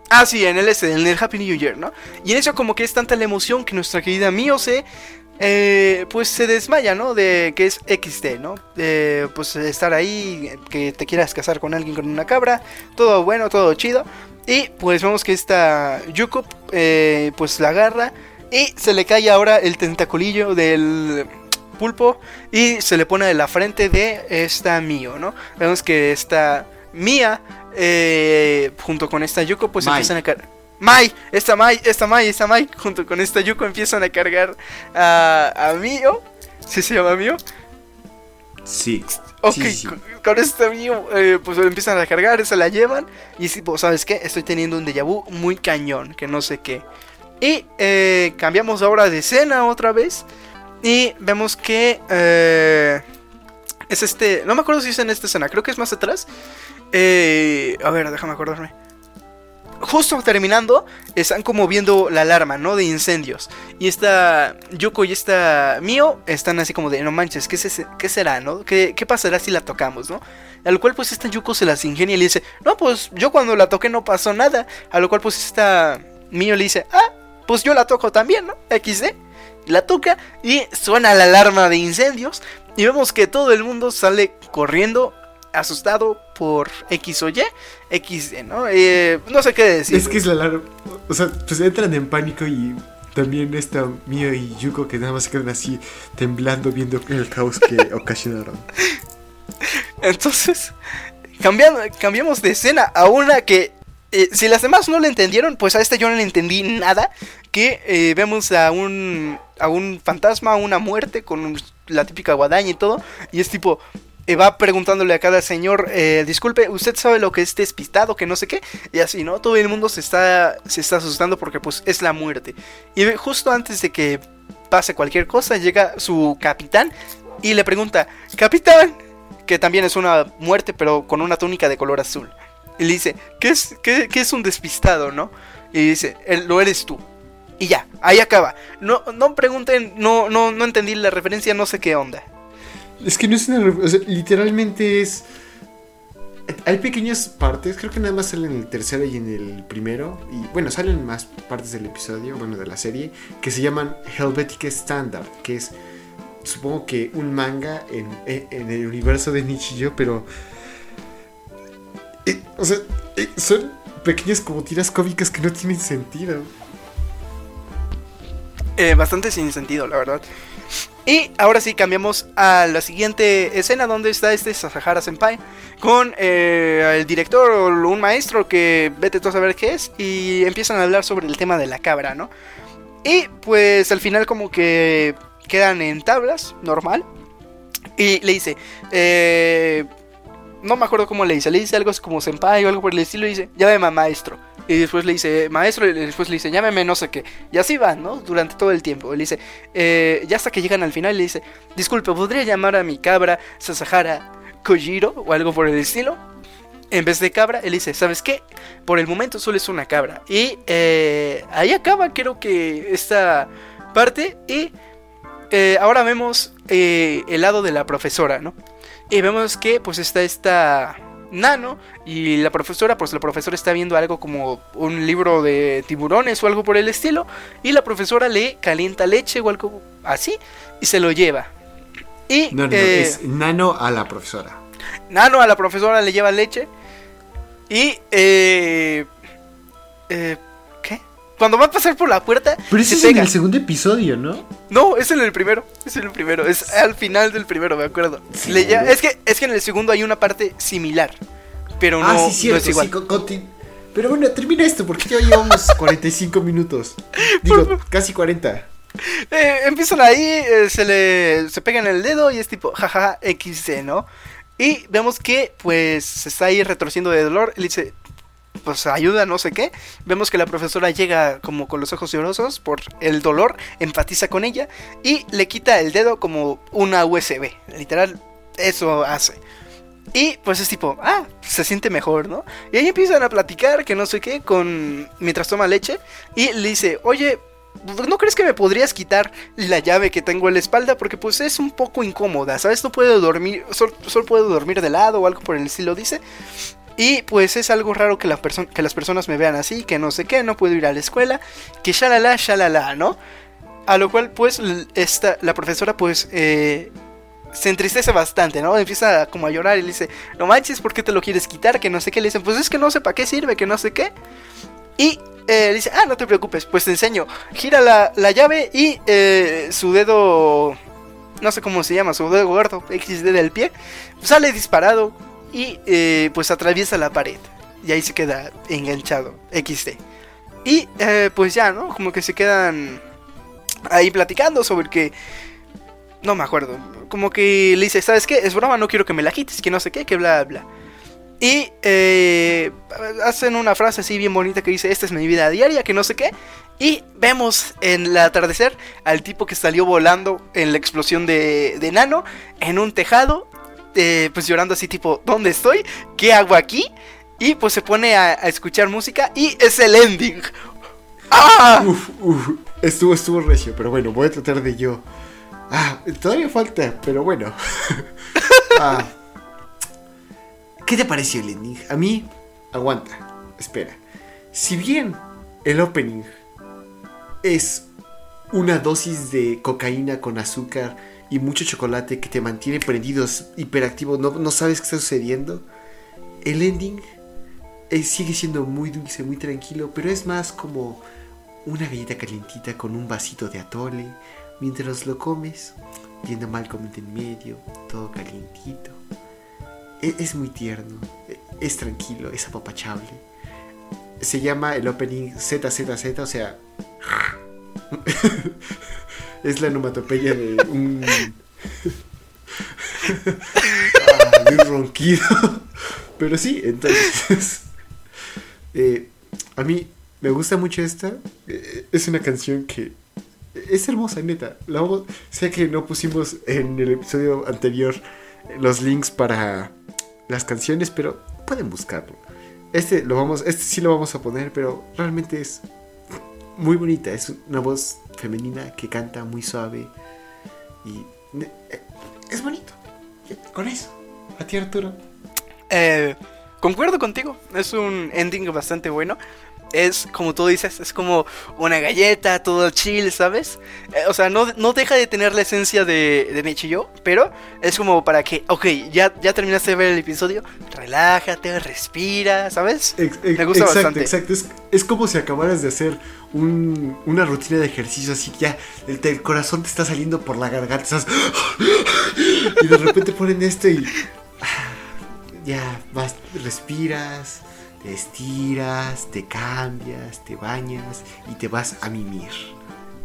Ah, sí, en el este, en el Happy New Year, ¿no? Y en eso como que es tanta la emoción que nuestra querida Mio se eh, pues se desmaya, ¿no? De que es XD, ¿no? De, pues estar ahí, que te quieras casar con alguien con una cabra, todo bueno, todo chido. Y pues vemos que esta Yuko, eh, pues la agarra y se le cae ahora el tentaculillo del pulpo y se le pone de la frente de esta Mio, ¿no? Vemos que esta Mia, eh, junto con esta Yuko, pues empiezan a caer Mai, esta Mai, esta Mai, esta Mai, junto con esta Yuko empiezan a cargar a, a Mio. ¿Sí se llama Mio? Sí. Ok, Sí, sí. Con, con este mío, eh, pues lo empiezan a cargar, se la llevan. Y sí, pues, ¿sabes qué? Estoy teniendo un déjà vu muy cañón, que no sé qué. Y eh, cambiamos ahora de escena otra vez. Y vemos que eh, es este. No me acuerdo si es en esta escena, creo que es más atrás. Eh, a ver, déjame acordarme. Justo terminando, están como viendo la alarma, ¿no? De incendios. Y esta Yuko y esta Mio están así como de, no manches, ¿qué, ese- qué será, no? ¿Qué, ¿Qué pasará si la tocamos, no? A lo cual pues esta Yuko se las ingenia y le dice, no, pues yo cuando la toqué no pasó nada. A lo cual pues esta Mio le dice, ah, pues yo la toco también, ¿no? XD. La toca y suena la alarma de incendios. Y vemos que todo el mundo sale corriendo, asustado por X o Y. XD, ¿no? Eh, no sé qué decir. Es que es la alarma. O sea, pues entran en pánico y también está Mio y Yuko que nada más se quedan así temblando viendo el caos que ocasionaron. Entonces, cambiando, cambiamos de escena a una que, eh, si las demás no le entendieron, pues a esta yo no le entendí nada. Que eh, vemos a un, a un fantasma, a una muerte con un- la típica guadaña y todo. Y es tipo, eh, va preguntándole a cada señor, eh, disculpe, ¿usted sabe lo que es despistado? Que no sé qué. Y así, ¿no? Todo el mundo se está, se está asustando porque pues es la muerte. Y justo antes de que pase cualquier cosa, llega su capitán y le pregunta, capitán, que también es una muerte, pero con una túnica de color azul. Y le dice, ¿qué es, qué, qué es un despistado, no? Y dice, "El- lo eres tú. Y ya, ahí acaba. No, no pregunten, no, no, no entendí la referencia, no sé qué onda. Es que no es una. O sea, literalmente es. Hay pequeñas partes, creo que nada más salen en el tercero y en el primero. Y bueno, salen más partes del episodio, bueno, de la serie, que se llaman Helvetic Standard, que es. Supongo que un manga en, en- en el universo de Nichijou, pero. eh, o sea, eh, son pequeñas como tiras cómicas que no tienen sentido. Eh, bastante sin sentido, la verdad. Y ahora sí cambiamos a la siguiente escena donde está este Sasahara Senpai con eh, el director o un maestro que vete tú a saber qué es y empiezan a hablar sobre el tema de la cabra, ¿no? Y pues al final como que quedan en tablas, normal. Y le dice, eh, no me acuerdo cómo le dice, le dice algo como senpai o algo por el estilo y dice, llámeme maestro. Y después le dice, maestro, y después le dice, llámeme no sé qué. Y así van, ¿no? Durante todo el tiempo. Y le dice, eh, ya hasta que llegan al final, le dice, disculpe, ¿podría llamar a mi cabra Sasahara Kojiro o algo por el estilo? En vez de cabra, él dice, ¿sabes qué? Por el momento solo es una cabra. Y eh, ahí acaba, creo que esta parte. Y eh, ahora vemos eh, el lado de la profesora, ¿no? Y vemos que pues está esta nano y la profesora, pues la profesora está viendo algo como un libro de tiburones o algo por el estilo. Y la profesora le calienta leche o algo así y se lo lleva. Y No, no, eh, es nano a la profesora. Nano a la profesora le lleva leche. Y, eh, eh. Cuando va a pasar por la puerta, Pero se ese es en el segundo episodio, ¿no? No, es en el primero. Es en el primero. Es al final del primero, me acuerdo. Le es, que, es que en el segundo hay una parte similar. Pero no, ah, sí, no cierto, es igual. sí, con- Pero bueno, termina esto, porque ya llevamos 45 minutos. Digo, casi 40. Eh, empiezan ahí, eh, se le se pegan el dedo y es tipo jajaja XC, ¿no? Y vemos que pues se está ahí retorciendo de dolor. Y le dice, pues ayuda, no sé qué. Vemos que la profesora llega como con los ojos llorosos por el dolor, empatiza con ella y le quita el dedo como una USB. Literal, eso hace. Y pues es tipo, ah, se siente mejor, ¿no? Y ahí empiezan a platicar, que no sé qué, con mientras toma leche. Y le dice, oye, ¿no crees que me podrías quitar la llave que tengo en la espalda? Porque pues es un poco incómoda, ¿sabes? No puedo dormir, sol- solo, puedo dormir de lado o algo por el estilo, dice. Y pues es algo raro que, que las personas me vean así, que no sé qué, no puedo ir a la escuela, que shalala, shalala, ¿no? A lo cual pues esta, la profesora pues eh, se entristece bastante, ¿no? Empieza como a llorar y le dice, no manches, ¿por qué te lo quieres quitar? Que no sé qué. Le dicen, pues es que no sé para qué sirve, que no sé qué. Y eh, le dice, ah, no te preocupes, pues te enseño. Gira la, la llave y eh, su dedo, no sé cómo se llama, su dedo gordo, XD del pie, sale disparado y eh, pues atraviesa la pared. Y ahí se queda enganchado, XD. Y eh, pues ya, ¿no? Como que se quedan ahí platicando sobre que... No me acuerdo. como que le dice, ¿sabes qué? Es broma, no quiero que me la quites, que no sé qué, que bla, bla. Y eh, hacen una frase así bien bonita que dice, esta es mi vida diaria, que no sé qué. Y vemos en el atardecer al tipo que salió volando en la explosión de, de Nano en un tejado, eh, pues llorando así tipo, ¿dónde estoy? ¿Qué hago aquí? Y pues se pone a, escuchar música y es el ending. ¡Ah! Uf, uf, estuvo, estuvo recio, pero bueno, voy a tratar de yo. Ah, todavía falta, pero bueno. Ah, ¿Qué te pareció el ending? A mí, aguanta, espera. Si bien el opening es una dosis de cocaína con azúcar y mucho chocolate que te mantiene prendidos, hiperactivo, no, no sabes qué está sucediendo, el ending eh, sigue siendo muy dulce, muy tranquilo, pero es más como una galleta calientita con un vasito de atole, mientras lo comes, viendo Malcolm en medio, todo calientito. E- Es, muy tierno, e- es tranquilo, es apapachable. Se llama el opening ZZZ, o sea... es la onomatopeya de un... Ah, de un ronquido. Pero sí, entonces... eh, a mí me gusta mucho esta. eh, es una canción que es hermosa, neta. La vamos- sé que no pusimos en el episodio anterior los links para las canciones, pero pueden buscarlo. Este lo vamos, este sí lo vamos a poner, pero realmente es muy bonita. Es una voz femenina que canta muy suave y eh, es bonito. Con eso, a ti Arturo. Eh, concuerdo contigo, es un ending bastante bueno. Es como tú dices, es como una galleta, todo chill, ¿sabes? Eh, o sea, no, no deja de tener la esencia de, de pero es como para que, ok, ya, ya terminaste de ver el episodio, relájate, respira, ¿sabes? Ex- Me gusta exacto, bastante. exacto. Es, es como si acabaras de hacer un- una rutina de ejercicio así, ya el, corazón te está saliendo por la garganta, estás- y de repente ponen esto y ya vas, respiras, estiras, te cambias, te bañas y te vas a mimir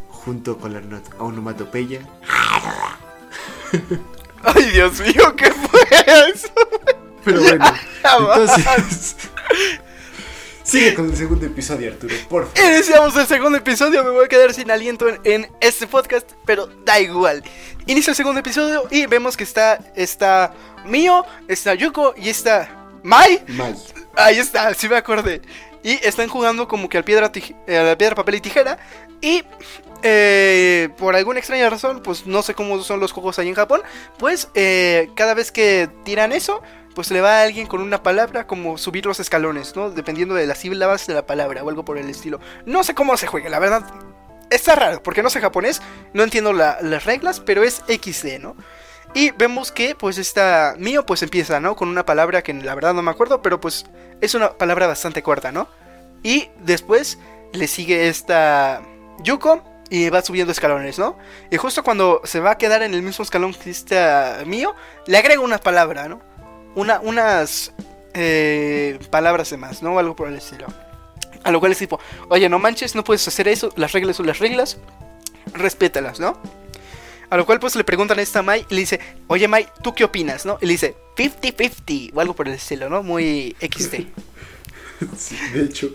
junto con la ono- onomatopeya. Ay, Dios mío, ¿qué fue eso? Pero bueno, entonces sigue con el segundo episodio, Arturo, por favor. Iniciamos el segundo episodio, me voy a quedar sin aliento en, en este podcast, pero da igual. Inicia el segundo episodio y vemos que está, está Mio, está Yuko y está Mai. Mal. Ahí está, sí me acordé. Y están jugando como que al piedra, tij- eh, a la piedra, papel y tijera. Y eh, por alguna extraña razón, pues no sé cómo son los juegos ahí en Japón. Pues eh, cada vez que tiran eso, pues le va a alguien con una palabra como subir los escalones, ¿no? Dependiendo de las sílabas de la palabra o algo por el estilo. No sé cómo se juega, la verdad. Está raro, porque no sé japonés, no entiendo la- las reglas, pero es XD, ¿no? Y vemos que pues esta mío pues empieza, ¿no? Con una palabra que la verdad no me acuerdo, pero pues es una palabra bastante corta, ¿no? Y después le sigue esta Yuko y va subiendo escalones, ¿no? Y justo cuando se va a quedar en el mismo escalón que esta mío, le agrega una palabra, ¿no? Una, unas eh, palabras de más, ¿no? Algo por el estilo. A lo cual es tipo, oye, no manches, no puedes hacer eso, las reglas son las reglas, respétalas, ¿no? A lo cual pues le preguntan a esta Mai y le dice, oye Mai, ¿tú qué opinas? ¿no? Y le dice, 50-50 o algo por el estilo, ¿no? Muy XD. Sí, de hecho,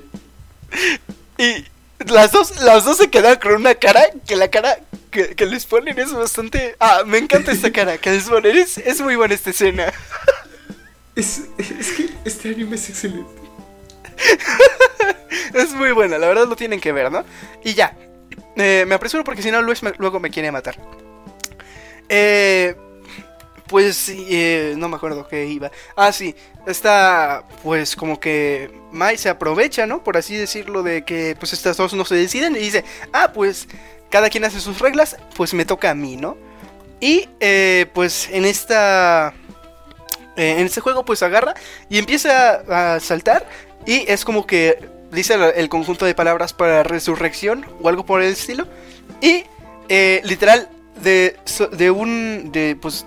Y las dos, las dos se quedan con una cara que la cara que, que les ponen es bastante... Ah, me encanta esta cara que les ponen, es, es muy buena esta escena. es, es que este anime es excelente. Es muy buena, la verdad lo tienen que ver, ¿no? Y ya, eh, me apresuro porque si no Luis me- luego me quiere matar. Eh, pues eh, no me acuerdo qué iba. Ah, sí, está pues como que Mai se aprovecha, ¿no? Por así decirlo, de que pues estas dos no se deciden y dice, ah, pues cada quien hace sus reglas, pues me toca a mí, ¿no? Y eh, pues en esta... eh, en este juego pues agarra y empieza a saltar y es como que dice el, el conjunto de palabras para resurrección o algo por el estilo. Y literal, de, de un. de pues.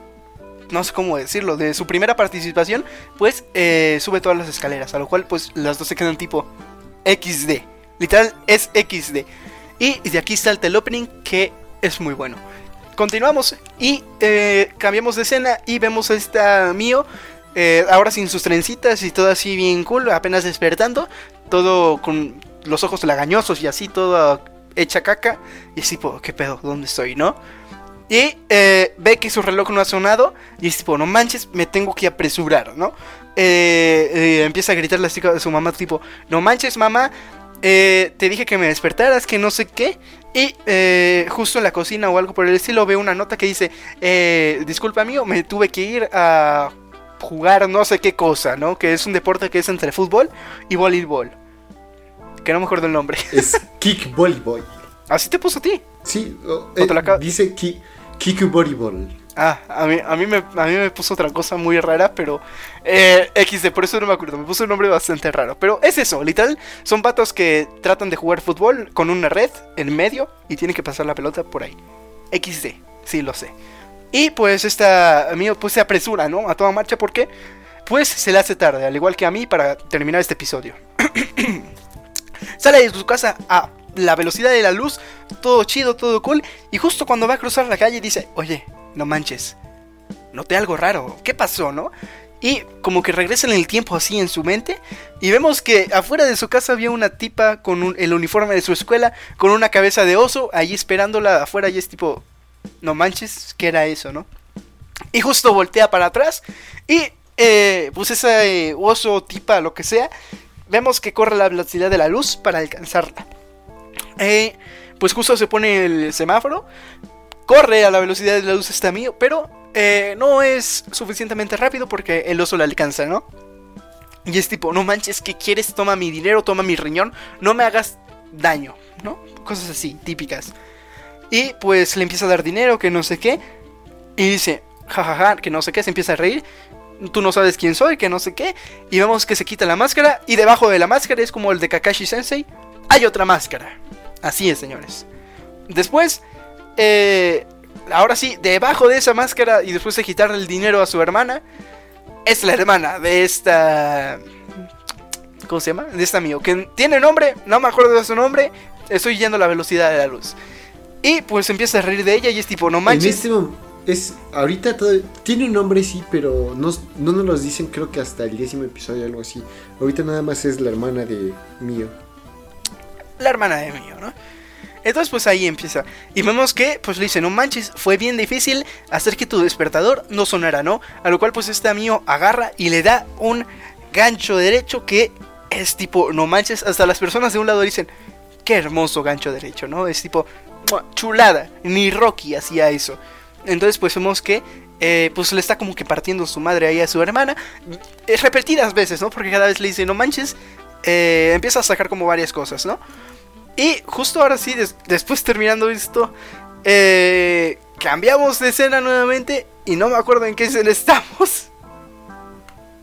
No sé cómo decirlo, de su primera participación, pues eh, sube todas las escaleras, a lo cual pues las dos se quedan tipo XD. Literal es XD. Y de aquí salta el opening que es muy bueno. continuamos y eh, cambiamos de escena y vemos a esta mío. eh, ahora sin sus trencitas y todo así bien cool, apenas despertando, todo con los ojos lagañosos y así, todo hecha caca. Y es tipo, ¿qué pedo? ¿Dónde estoy? ¿No? Y eh, ve que su reloj no ha sonado y es tipo, no manches, me tengo que apresurar, ¿no? Eh, eh, empieza a gritarle así a su mamá, tipo, no manches, mamá, eh, te dije que me despertaras, que no sé qué. Y eh, justo en la cocina o algo por el estilo veo una nota que dice, eh, disculpa amigo, me tuve que ir a jugar no sé qué cosa, ¿no? Que es un deporte que es entre fútbol y voleibol. Que no me acuerdo el nombre. Es Kick Volleyball. Así te puso a ti. Sí, o- te dice ki- Kick Volleyball. Ah, a mí, a, mí me, a mí me puso otra cosa muy rara, pero eh, XD, por eso no me acuerdo, me puso un nombre bastante raro. Pero es eso, literal, son vatos que tratan de jugar fútbol con una red en medio y tienen que pasar la pelota por ahí. XD, sí lo sé. Y pues esta amigo pues se apresura, ¿no? A toda marcha porque pues se le hace tarde, al igual que a mí para terminar este episodio. Sale de su casa a la velocidad de la luz, todo chido, todo cool, y justo cuando va a cruzar la calle dice, oye, no manches, noté algo raro, ¿qué pasó, no? Y como que regresa en el tiempo así en su mente, y vemos que afuera de su casa había una tipa con el uniforme de su escuela, con una cabeza de oso, ahí esperándola afuera, y es tipo, no manches, ¿qué era eso, no? Y justo voltea para atrás, y eh, pues ese eh, oso, tipa, lo que sea, vemos que corre la velocidad de la luz para alcanzarla. Eh, pues justo se pone el semáforo, corre a la velocidad de la luz está mío, pero eh, no es suficientemente rápido porque el oso la alcanza, ¿no? Y es tipo, no manches, ¿qué quieres? Toma mi dinero, toma mi riñón, no me hagas daño, ¿no? Cosas así, típicas. Y pues le empieza a dar dinero, que no sé qué, y dice, jajaja, que no sé qué, se empieza a reír. Tú no sabes quién soy, que no sé qué. Y vemos que se quita la máscara. Y debajo de la máscara es como el de Kakashi Sensei. Hay otra máscara. Así es, señores. Después, eh, ahora sí, debajo de esa máscara y después de quitarle el dinero a su hermana, es la hermana de esta... ¿Cómo se llama? De esta mío. Que tiene nombre, no me acuerdo de su nombre. Estoy yendo a la velocidad de la luz. Y pues empieza a reír de ella y es tipo, no En manches. este mom- es ahorita todo tiene un nombre sí, pero no, no nos los dicen creo que hasta el décimo episodio o algo así. Ahorita nada más es la hermana de Mío. La hermana de mío, ¿no? Entonces pues ahí empieza. Y vemos que pues le dice, no manches, fue bien difícil hacer que tu despertador no sonara, ¿no? A lo cual pues este mío agarra y le da un gancho derecho que es tipo, no manches, hasta las personas de un lado dicen, qué hermoso gancho derecho, ¿no? Es tipo, chulada, ni Rocky hacía eso. Entonces pues vemos que eh, pues le está como que partiendo su madre ahí a su hermana. eh, repetidas veces, ¿no? Porque cada vez le dice, no manches, eh, empieza a sacar como varias cosas, ¿no? Y justo ahora sí, des- después terminando esto, eh, cambiamos de escena nuevamente y no me acuerdo en qué escena estamos.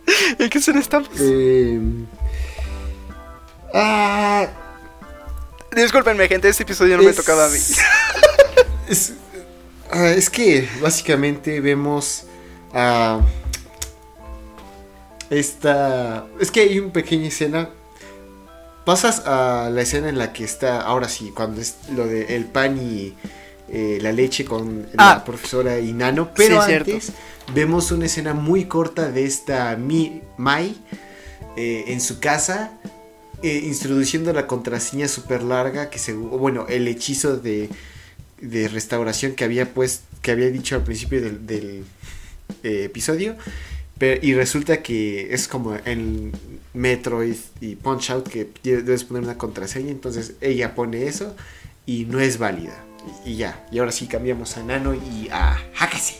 ¿En qué escena estamos? Eh, ah, Discúlpenme, gente, este episodio no me tocaba a mí. Es, ah, es que básicamente vemos a esta. Es que hay una pequeña escena. Pasas a la escena en la que está, ahora sí, cuando es lo de el pan y eh, la leche con Ah. la profesora y Nano. Pero Sí, cierto. antes vemos una escena muy corta de esta Mi, Mai eh, en su casa. eh, introduciendo la contraseña súper larga que se bueno el hechizo de, de restauración que había pues que había dicho al principio del, del, episodio pero- y resulta que es como en Metroid y Punch Out que debes poner una contraseña entonces ella pone eso y no es válida y, ya y ahora sí cambiamos a Nano y a Hakase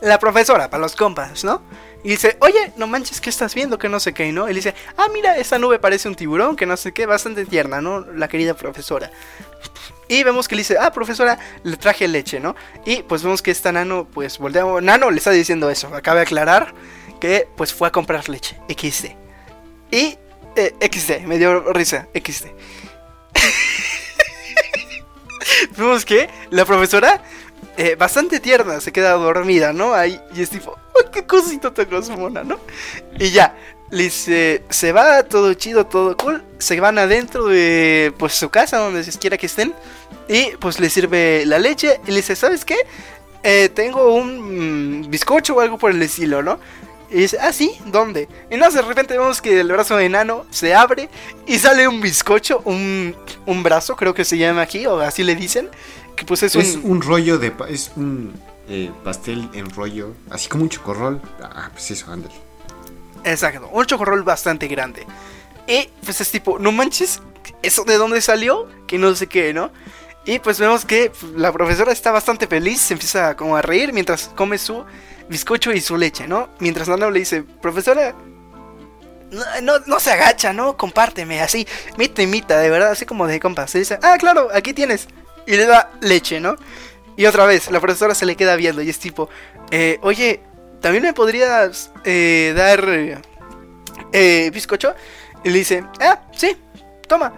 La profesora, para los compas, ¿no? Y dice, oye, no manches, ¿qué estás viendo? Que no sé qué, ¿no? Y le dice, ah, mira, esa nube parece un tiburón, que no sé qué, bastante tierna, ¿no? La querida profesora. Y vemos que le dice, ah, profesora, le traje leche, ¿no? Y pues vemos que esta nano, pues volteamos, nano le está diciendo eso, acaba de aclarar que pues fue a comprar leche, XD. Y, eh, XD, me dio risa, XD. vemos que la profesora, eh, bastante tierna, se queda dormida, ¿no? Ahí, y es tipo, ¡ay, qué cosita tan mona, ¿no? Y ya, le dice, se va todo chido, todo cool. Se van adentro de pues su casa, donde quiera que estén. Y pues le sirve la leche y le dice, ¿sabes qué? Eh, tengo un mm, bizcocho o algo por el estilo, ¿no? Y dice, ah, sí, ¿dónde? Y no, de repente vemos que el brazo de enano se abre y sale un bizcocho, un, un brazo, creo que se llama aquí, o así le dicen. Que pues es, Es un, un rollo de. Es un eh, pastel en rollo. Así como un chocorrol. Ah, pues eso, ándale. Exacto, un chocorrol bastante grande. Y pues es tipo, no manches, ¿eso de dónde salió? Que no sé qué, ¿no? Y pues vemos que pues, la profesora está bastante feliz, se empieza como a reír mientras come su bizcocho y su leche, ¿no? Mientras Nano le dice, profesora, no, no, no se agacha, ¿no? Compárteme, así, mita y mita, de verdad, así como de compas. Se dice, ah, claro, aquí tienes. Y le da leche, ¿no? Y otra vez, la profesora se le queda viendo y es tipo, eh, oye, ¿también me podrías eh, dar eh, bizcocho? Y le dice, ah, sí, toma.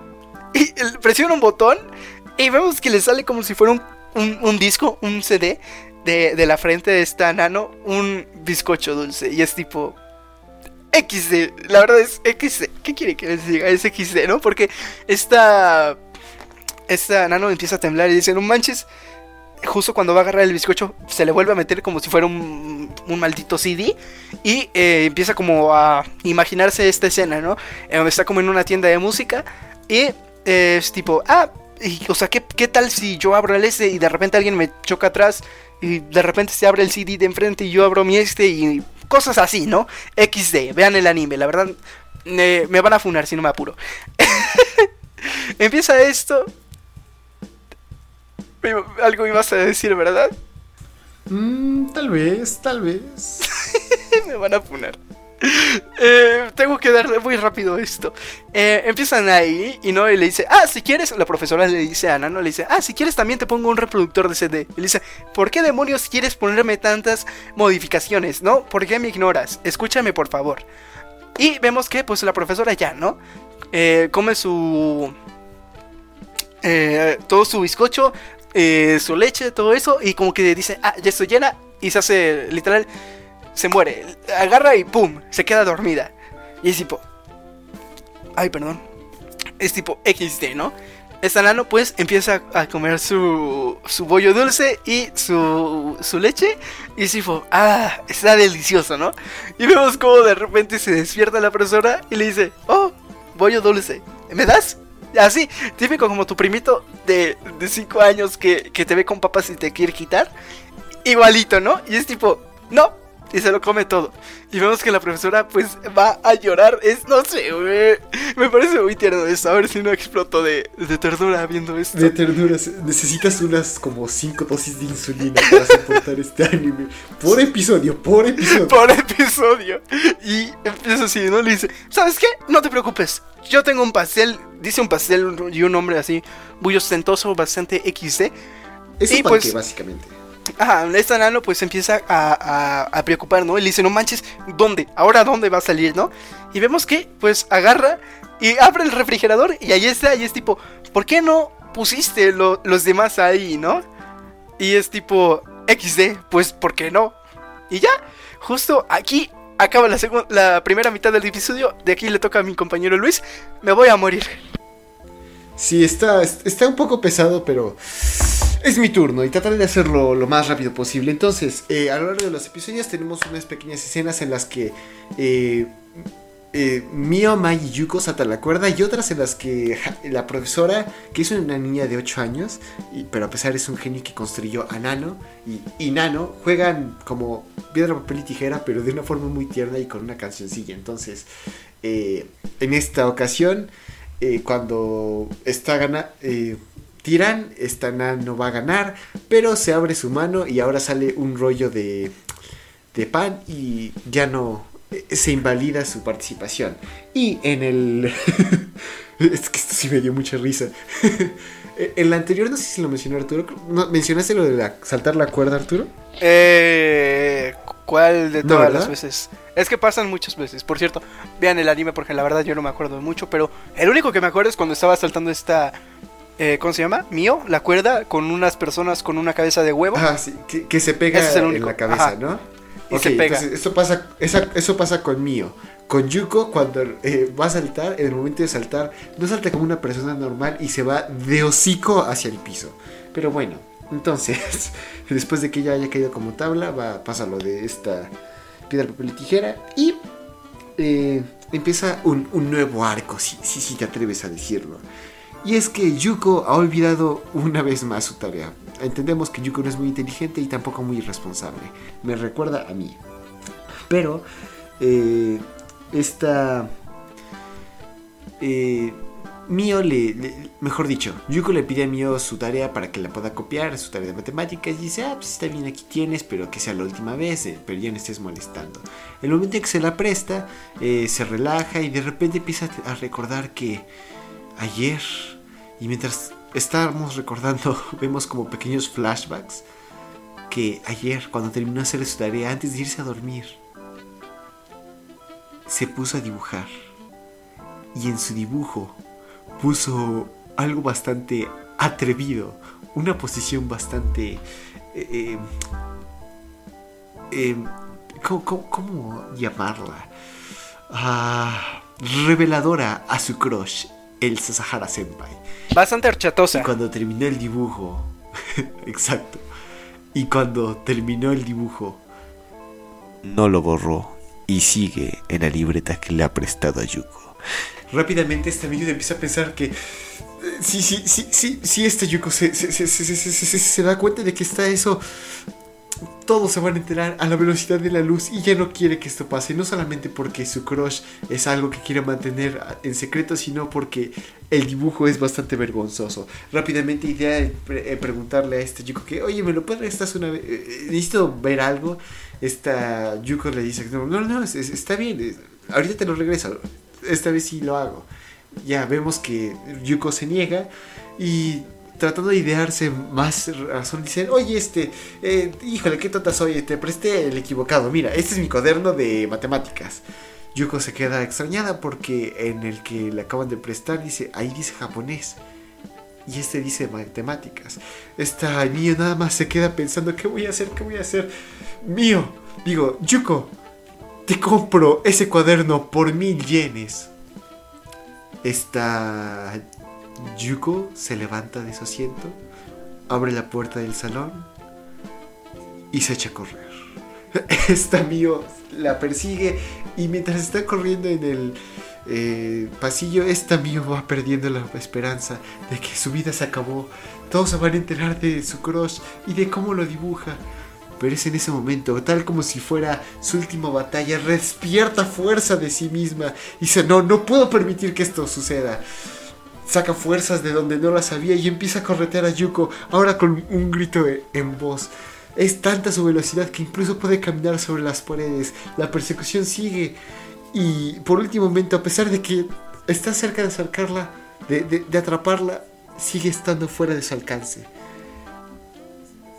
Y presiona un botón y vemos que le sale como si fuera un, un- un disco, un CD de, de la frente de esta nano, un bizcocho dulce. Y es tipo, XD, la verdad es XD. ¿Qué quiere que les diga? Es XD, ¿no? Porque esta, esta nano empieza a temblar y dice, no manches. Justo cuando va a agarrar el bizcocho, se le vuelve a meter como si fuera un, un maldito CD. Y eh, empieza como a imaginarse esta escena, ¿no? En donde está como en una tienda de música. Y eh, es tipo, ah, y, o sea, ¿qué, ¿qué tal si yo abro el este y de repente alguien me choca atrás? Y de repente se abre el CD de enfrente y yo abro mi este y cosas así, ¿no? XD, vean el anime, la verdad me, me van a funar si no me apuro. Empieza esto. Algo ibas a decir, ¿verdad? Mm, tal vez, tal vez. me van a funar. Eh, tengo que darle muy rápido esto. Eh, empiezan ahí y no y le dice, ah, si quieres, la profesora le dice a Ana, no le dice, ah, si quieres también te pongo un reproductor de CD. Y le dice, ¿por qué demonios quieres ponerme tantas modificaciones? ¿No? ¿Por qué me ignoras? Escúchame por favor. Y vemos que pues la profesora ya, ¿no? Eh, come su... todo su bizcocho, eh, su leche, todo eso, y como que dice, ah, ya estoy llena, y se hace literal se muere. Agarra y pum, se queda dormida. Y es tipo. Ay, perdón. Es tipo XD, ¿no? Esta nano pues empieza a comer su, su bollo dulce y su, su leche. Y es tipo, ah, está delicioso, ¿no? Y vemos como de repente se despierta la profesora y le dice, oh, bollo dulce, ¿me das? Así, típico como tu primito de 5 años que, que te ve con papas y te quiere quitar. Igualito, ¿no? Y es tipo, no, y se lo come todo. Y vemos que la profesora pues va a llorar. Es, no sé, güey. Me parece muy tierno esto. A ver si no exploto de, de ternura viendo esto. De ternuras, necesitas unas como 5 dosis de insulina para soportar este anime. Por episodio, por episodio. Por episodio. Y empieza así, ¿no? Le dice, ¿sabes qué? No te preocupes. Yo tengo un pastel. Dice un pastel y un nombre así muy ostentoso, bastante XD. Es y un pues- panque, básicamente. Ajá, esta nano pues empieza a, preocupar, ¿no? Y dice, no manches, ¿dónde? ¿Ahora dónde va a salir, no? Y vemos que pues agarra y abre el refrigerador y ahí está, y es tipo, ¿por qué no pusiste lo- los demás ahí, no? Y es tipo, XD, pues ¿por qué no? Y ya, justo aquí acaba la, la primera mitad del episodio, de aquí le toca a mi compañero Luis, me voy a morir. Sí, está, está un poco pesado, pero es mi turno y trataré de hacerlo lo más rápido posible. Entonces, eh, a lo largo de los episodios tenemos unas pequeñas escenas en las que eh, eh, Mio, Mai y Yuko saltan la cuerda y otras en las que la profesora, que es una niña de 8 años, pero a pesar es un genio que construyó a Nano y, y Nano, juegan como piedra, papel y tijera, pero de una forma muy tierna y con una cancioncilla. Entonces, eh, en esta ocasión eh, cuando está gana, eh, tiran, esta no va a ganar, pero se abre su mano y ahora sale un rollo de, de pan y ya no eh, se invalida su participación. Y en el... es que esto sí me dio mucha risa. en la anterior, no sé si lo mencionó Arturo. ¿Mencionaste lo de saltar la cuerda, Arturo? Eh, ¿Cuál de todas las veces? Es que pasan muchas veces. Por cierto, vean el anime porque la verdad yo no me acuerdo mucho. Pero el único que me acuerdo es cuando estaba saltando esta. eh, ¿Cómo se llama? Mío, la cuerda con unas personas con una cabeza de huevo. Ah, sí, que, que se pega es en la cabeza, Ajá. ¿no? Y se pega. entonces, esto pasa, esa- eso pasa con Mio. con Yuko cuando eh, va a saltar, en el momento de saltar, no salta como una persona normal y se va de hocico hacia el piso. Pero bueno, entonces, después de que ya haya caído como tabla, va, pasa lo de esta piedra, papel y tijera y eh, empieza un, nuevo arco, si, si, si te atreves a decirlo. Y es que Yuko ha olvidado una vez más su tarea. Entendemos que Yuko no es muy inteligente y tampoco muy irresponsable. Me recuerda a mí. Pero eh, esta... Eh, Mio le, Mejor dicho, Yuko le pide a Mio su tarea para que la pueda copiar, su tarea de matemáticas, y dice, ah, pues está bien, aquí tienes, pero que sea la última vez, eh, pero ya no estés molestando. El momento en que se la presta, eh, se relaja y de repente empieza a recordar que ayer, y mientras estábamos recordando, vemos como pequeños flashbacks, que ayer, cuando terminó de hacer su tarea, antes de irse a dormir, se puso a dibujar. Y en su dibujo puso algo bastante atrevido, una posición bastante... Eh, eh, ¿cómo, cómo, cómo, llamarla? Ah, reveladora a su crush, el Sasahara Senpai. Bastante horchatosa. Y cuando terminó el dibujo, exacto. Y cuando terminó el dibujo, no lo borró y sigue en la libreta que le ha prestado a Yuko. Rápidamente este amigo empieza a pensar que sí, sí, sí, sí, sí, este Yuko se, se, se, se, da cuenta de que está eso. Todos se van a enterar a la velocidad de la luz y ya no quiere que esto pase. No solamente porque su crush es algo que quiere mantener en secreto, sino porque el dibujo es bastante vergonzoso. Rápidamente idea de pre preguntarle a este Yuko que, oye, ¿me lo puedes una vez? Necesito ver algo. Esta Yuko le dice, no, no, no, está bien, ahorita te lo regreso. Esta vez sí lo hago ya vemos que Yuko se niega y tratando de idearse más razón dice, oye, este, eh, híjole, qué tonta soy, te presté el equivocado, mira, este es mi cuaderno de matemáticas. Yuko se queda extrañada porque en el que le acaban de prestar dice, ahí dice japonés. Y este dice matemáticas. Esta niño nada más se queda pensando, ¿qué voy a hacer? ¿Qué voy a hacer? Mío, digo, Yuko, te compro ese cuaderno por mil yenes. Esta Yuko se levanta de su asiento, abre la puerta del salón y se echa a correr. Esta mío la persigue y mientras está corriendo en el eh, pasillo, esta mío va perdiendo la esperanza de que su vida se acabó. Todos se van a enterar de su crush y de cómo lo dibuja. Pero es en ese momento, tal como si fuera su última batalla, despierta fuerza de sí misma y dice, no, no puedo permitir que esto suceda. Saca fuerzas de donde no las había y empieza a corretear a Yuko, ahora con un grito en voz. Es tanta su velocidad que incluso puede caminar sobre las paredes. La persecución sigue. Y por último momento, a pesar de que está cerca de acercarla, de, atraparla, sigue estando fuera de su alcance.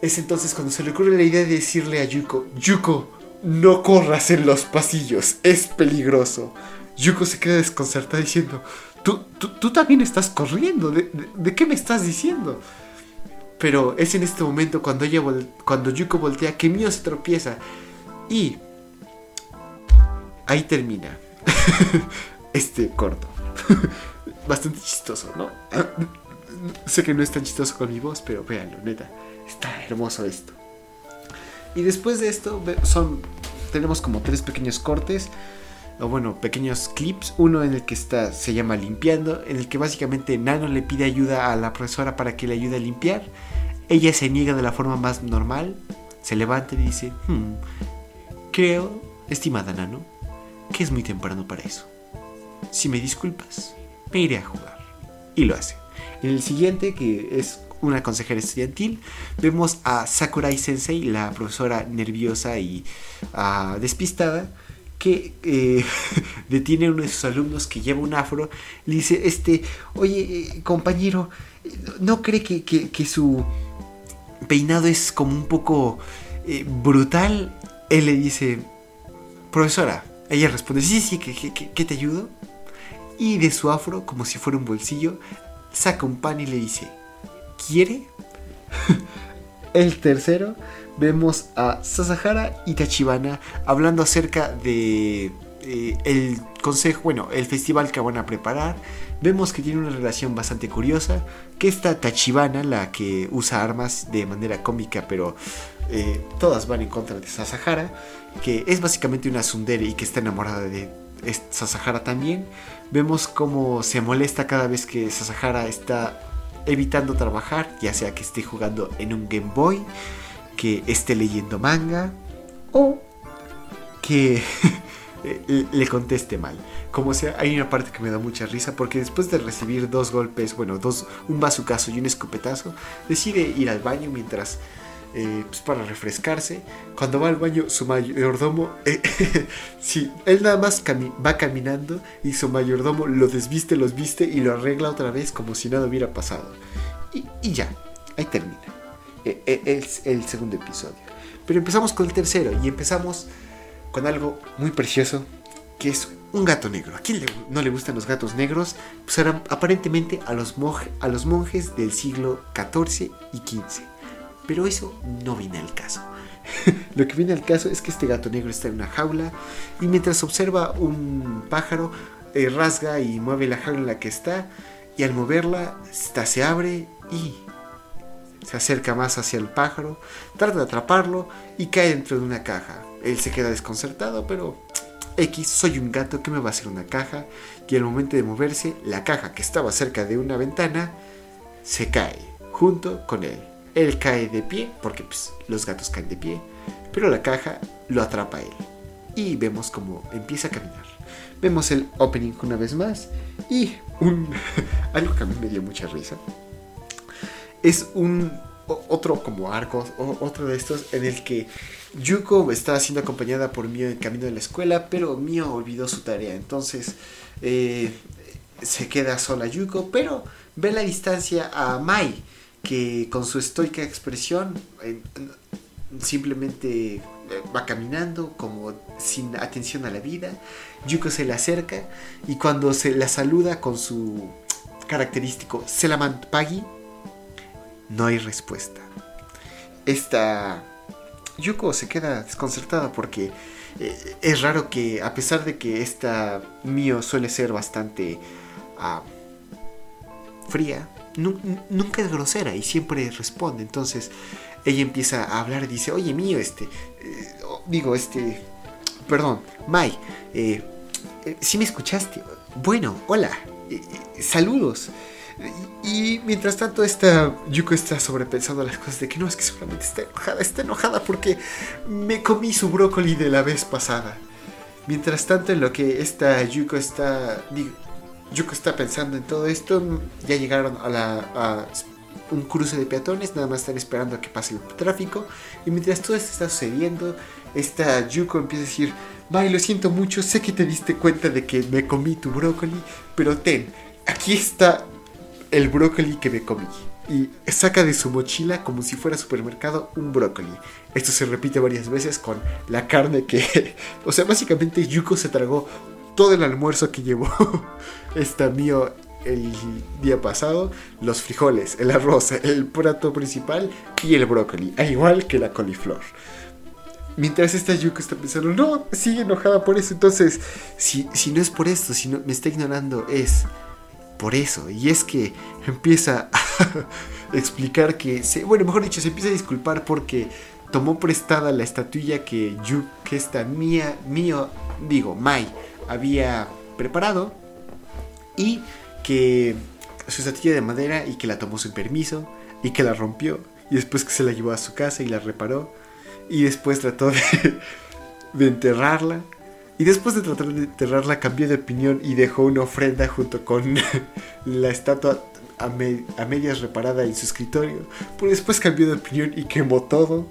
Es entonces cuando se le ocurre la idea de decirle a Yuko, Yuko, no corras en los pasillos, es peligroso. Yuko se queda desconcertada diciendo, tú, tú, tú también estás corriendo, ¿De, ¿De, de, qué me estás diciendo? Pero es en este momento cuando, ella cuando Yuko voltea que Mio se tropieza y ahí termina este corto. Bastante chistoso, ¿no? sé que no es tan chistoso con mi voz, pero véanlo, neta. Está hermoso esto. Y después de esto son tenemos como tres pequeños cortes o bueno, pequeños clips, uno en el que está se llama limpiando, en el que básicamente Nano le pide ayuda a la profesora para que le ayude a limpiar. Ella se niega de la forma más normal, se levanta y dice, hmm, creo, estimada Nano, que es muy temprano para eso. Si me disculpas, me iré a jugar. Y lo hace. En el siguiente, que es una consejera estudiantil, vemos a Sakurai Sensei, la profesora nerviosa y uh, despistada, que eh, detiene a uno de sus alumnos que lleva un afro, le dice, este, oye, eh, compañero, ¿no cree que, que, su peinado es como un poco eh, brutal? Él le dice, profesora, ella responde, sí, sí, que, que te ayudo. Y de su afro, como si fuera un bolsillo, saca un pan y le dice, ¿quiere? El tercero, vemos a Sasahara y Tachibana hablando acerca de eh, el consejo, bueno, el festival que van a preparar, vemos que tiene una relación bastante curiosa, que esta Tachibana, la que usa armas de manera cómica, pero eh, todas van en contra de Sasahara, que es básicamente una Sundere y que está enamorada de Sasahara también, vemos cómo se molesta cada vez que Sasahara está evitando trabajar, ya sea que esté jugando en un Game Boy, que esté leyendo manga o que le conteste mal. Como sea, hay una parte que me da mucha risa porque después de recibir dos golpes, bueno, dos, un bazucazo y un escopetazo, decide ir al baño mientras eh, pues para refrescarse. Cuando va al baño, su mayordomo, eh, sí, él nada más va caminando y su mayordomo lo desviste, los viste y lo arregla otra vez como si nada hubiera pasado. Y, ya, ahí termina. E, e, es el segundo episodio. Pero empezamos con el tercero y empezamos con algo muy precioso que es un gato negro. ¿A quién no le gustan los gatos negros? Pues eran aparentemente a los, a los monjes del siglo XIV y XV. Pero eso no viene al caso. Lo que viene al caso es que este gato negro está en una jaula y mientras observa un pájaro, eh, rasga y mueve la jaula en la que está y al moverla, esta se abre y se acerca más hacia el pájaro, trata de atraparlo y cae dentro de una caja. Él se queda desconcertado, pero X, soy un gato que me va a hacer una caja. Y al momento de moverse, la caja que estaba cerca de una ventana se cae junto con él. Él cae de pie, porque pues, los gatos caen de pie, pero la caja lo atrapa a él. Y vemos como empieza a caminar. Vemos el opening una vez más y un algo que a mí me dio mucha risa. Es un otro como arco, otro de estos en el que Yuko está siendo acompañada por Mio en camino de la escuela, pero Mio olvidó su tarea. Entonces eh, se queda sola Yuko, pero ve la distancia a Mai, que con su estoica expresión simplemente eh, va caminando como sin atención a la vida. Yuko se le acerca y cuando se la saluda con su característico Selaman Pagi, no hay respuesta. Esta Yuko se queda desconcertada porque eh, es raro que a pesar de que esta Mio suele ser bastante ah, fría, nunca es grosera y siempre responde. Entonces ella empieza a hablar y dice, oye Mio, este, eh, digo, este, perdón, Mai, eh, si me escuchaste, bueno, hola, saludos. Y mientras tanto, esta Yuko está sobrepensando las cosas de que no, es que seguramente está enojada, está enojada porque me comí su brócoli de la vez pasada. Mientras tanto, en lo que esta Yuko está, Yuko está pensando en todo esto, ya llegaron a, un cruce de peatones, nada más están esperando a que pase el tráfico. Y mientras todo esto está sucediendo, esta Yuko empieza a decir, Bye, lo siento mucho, sé que te diste cuenta de que me comí tu brócoli, pero ten, aquí está el brócoli que me comí. Y saca de su mochila como si fuera supermercado un brócoli. Esto se repite varias veces con la carne que... O sea, básicamente Yuko se tragó todo el almuerzo que llevó esta mío el día pasado. Los frijoles, el arroz, el plato principal y el brócoli. Al igual que la coliflor. Mientras esta Yuko está pensando, no, sigue enojada por eso. Entonces, si, si no es por esto, si no me está ignorando, es por eso. Y es que empieza a explicar que, se, bueno, mejor dicho, se empieza a disculpar porque tomó prestada la estatuilla que Yu, que esta mía, mío, digo, Mai, había preparado y que su estatuilla de madera y que la tomó sin permiso y que la rompió y después que se la llevó a su casa y la reparó y después trató de, de enterrarla y después de tratar de enterrarla, cambió de opinión y dejó una ofrenda junto con la estatua a, medias reparada en su escritorio. Pero después cambió de opinión y quemó todo.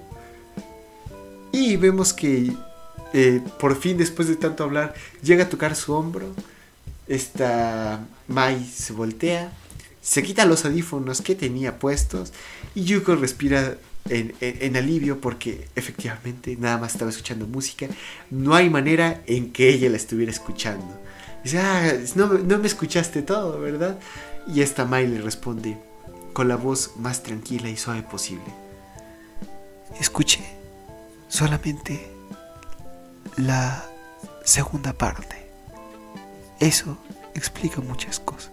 Y vemos que eh, por fin, después de tanto hablar, llega a tocar su hombro. Esta Mai se voltea, se quita los audífonos que tenía puestos y Yuko respira en, alivio porque efectivamente nada más estaba escuchando música. No hay manera en que ella la estuviera escuchando. Dice, ah, no, me escuchaste todo, ¿verdad? Y esta Mai le responde con la voz más tranquila y suave posible. Escuché solamente la segunda parte. Eso explica muchas cosas.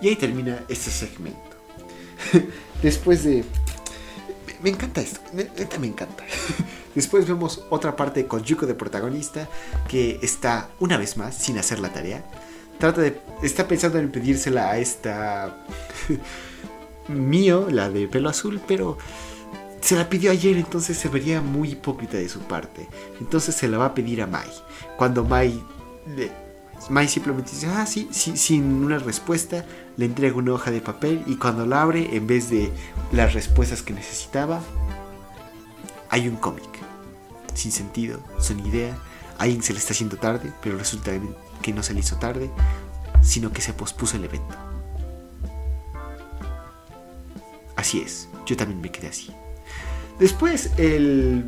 Y ahí termina este segmento. Después de... Me encanta esto, neta me encanta. Después vemos otra parte con Yuko de protagonista que está una vez más sin hacer la tarea. Trata de... Está pensando en pedírsela a esta... Mío, la de pelo azul, pero se la pidió ayer, entonces se vería muy hipócrita de su parte. Entonces se la va a pedir a Mai. Cuando Mai, Mai simplemente dice, ah, sí, sí, sin una respuesta, le entrega una hoja de papel y cuando la abre, en vez de las respuestas que necesitaba, hay un cómic. Sin sentido, sin idea. A alguien se le está haciendo tarde, pero resulta que no se le hizo tarde, sino que se pospuso el evento. Así es, yo también me quedé así. Después, eh,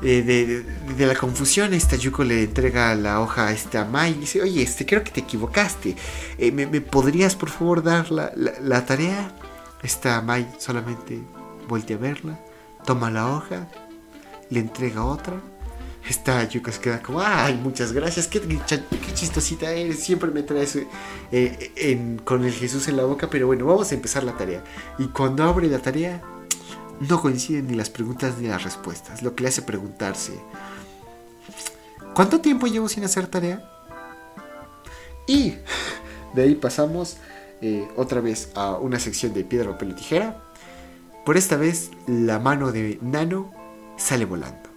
de, la confusión, esta Yuko le entrega la hoja a esta Mai y dice, oye, este, creo que te equivocaste. Eh, ¿me, podrías, por favor, dar la, tarea? Esta Mai solamente voltea a verla, toma la hoja, le entrega otra. Esta Yuko se queda como, ay, muchas gracias, qué, qué chistosita eres, siempre me traes eh, con el Jesús en la boca, pero bueno, vamos a empezar la tarea. Y cuando abre la tarea, no coinciden ni las preguntas ni las respuestas, lo que le hace preguntarse, ¿cuánto tiempo llevo sin hacer tarea? Y de ahí pasamos eh, otra vez a una sección de piedra, papel y tijera. Por esta vez la mano de Nano sale volando.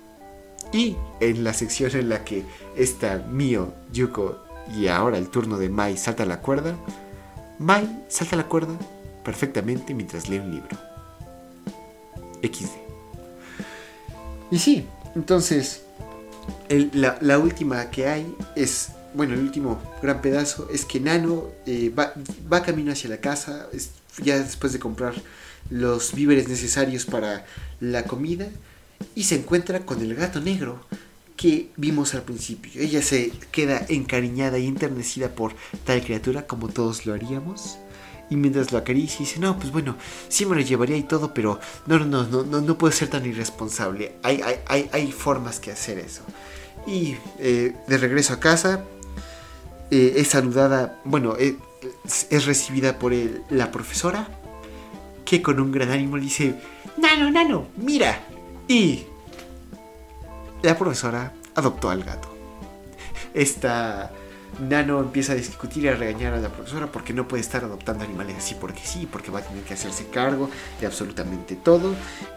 Y en la sección en la que está Mio, Yuko y ahora el turno de Mai salta la cuerda, Mai salta la cuerda perfectamente mientras lee un libro. XD. Y sí, entonces, la, última que hay es, bueno, el último gran pedazo es que Nano eh, va, va, camino hacia la casa, ya después de comprar los víveres necesarios para la comida, y se encuentra con el gato negro que vimos al principio. Ella se queda encariñada y enternecida por tal criatura como todos lo haríamos. Y mientras lo acaricia dice, no, pues bueno, sí me lo llevaría y todo, pero no, no, no, no, no puedo ser tan irresponsable. Hay, hay, hay, formas que hacer eso. Y eh, de regreso a casa, eh, es saludada, bueno, eh, es recibida por la profesora, que con un gran ánimo dice, Nano, Nano, mira. Y la profesora adoptó al gato. Esta Nano empieza a discutir y a regañar a la profesora porque no puede estar adoptando animales así porque sí, porque va a tener que hacerse cargo de absolutamente todo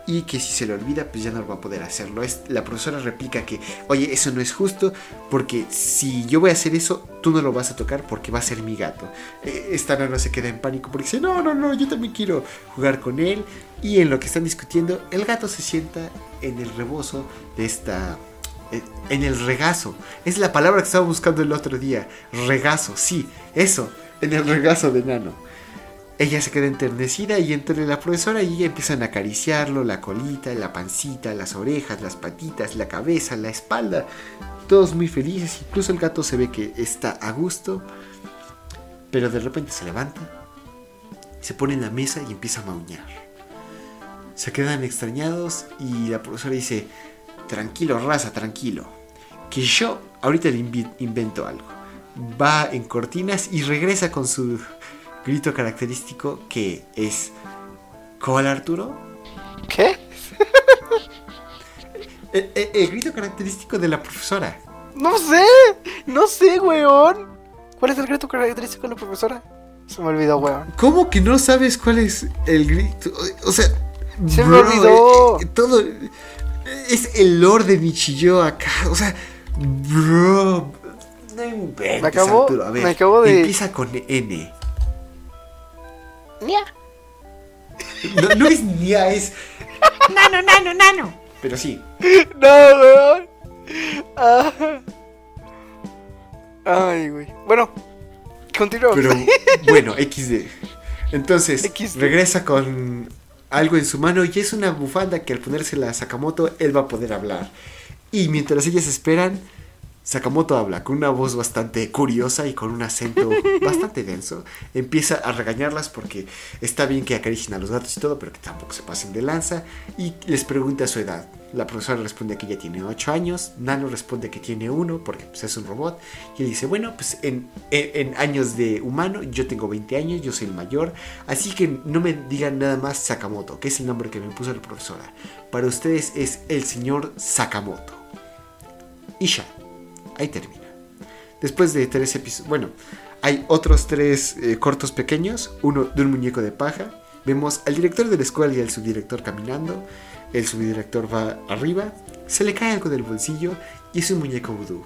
y que si se le olvida pues ya no va a poder hacerlo. la profesora replica que, oye, eso no es justo porque si yo voy a hacer eso, tú no lo vas a tocar porque va a ser mi gato. Eh, esta Nano se queda en pánico porque dice, no, no, no, yo también quiero jugar con él y en lo que están discutiendo, el gato se sienta en el rebozo de esta en el regazo. Es la palabra que estaba buscando el otro día. Regazo, sí, eso, en el regazo de Nano. Ella se queda enternecida y entre la profesora y ella empiezan a acariciarlo, la colita, la pancita, las orejas, las patitas, la cabeza, la espalda. Todos muy felices, incluso el gato se ve que está a gusto. Pero de repente se levanta, se pone en la mesa y empieza a mauñar. Se quedan extrañados y la profesora dice, tranquilo, raza, tranquilo. Que yo ahorita le invento algo. Va en cortinas y regresa con su grito característico que es... ¿Cuál Arturo? ¿Qué? el, grito característico de la profesora. No sé, no sé, weón. ¿Cuál es el grito característico de la profesora? Se me olvidó, weón. ¿Cómo que no sabes cuál es el grito? O sea, se me olvidó. Eh, todo es el Lord de Nichillo acá. O sea, bro. No inventes, me acabo, A ver, me acabo de. Empieza con N. Nia. No, no es Nia, es. Nano, nano, nano. Pero sí. No, weón. Ah. Ay, güey. Bueno, continuamos. Pero bueno, XD. Entonces, XD. regresa con algo en su mano y es una bufanda que al ponerse la Sakamoto él va a poder hablar. Y mientras ellas esperan, Sakamoto habla con una voz bastante curiosa y con un acento bastante denso. Empieza a regañarlas porque está bien que acaricien a los gatos y todo, pero que tampoco se pasen de lanza. Y les pregunta su edad. La profesora responde que ella tiene 8 años. Nano responde que tiene 1 porque pues, es un robot. Y él dice, bueno, pues en, en, en, años de humano yo tengo 20 años, yo soy el mayor. Así que no me digan nada más Sakamoto, que es el nombre que me puso la profesora. Para ustedes es el señor Sakamoto. Ya. Ahí termina. Después de tres episodios, bueno, hay otros tres eh, cortos pequeños, uno de un muñeco de paja. Vemos al director de la escuela y al subdirector caminando. El subdirector va arriba, se le cae algo del bolsillo y es un muñeco vudú.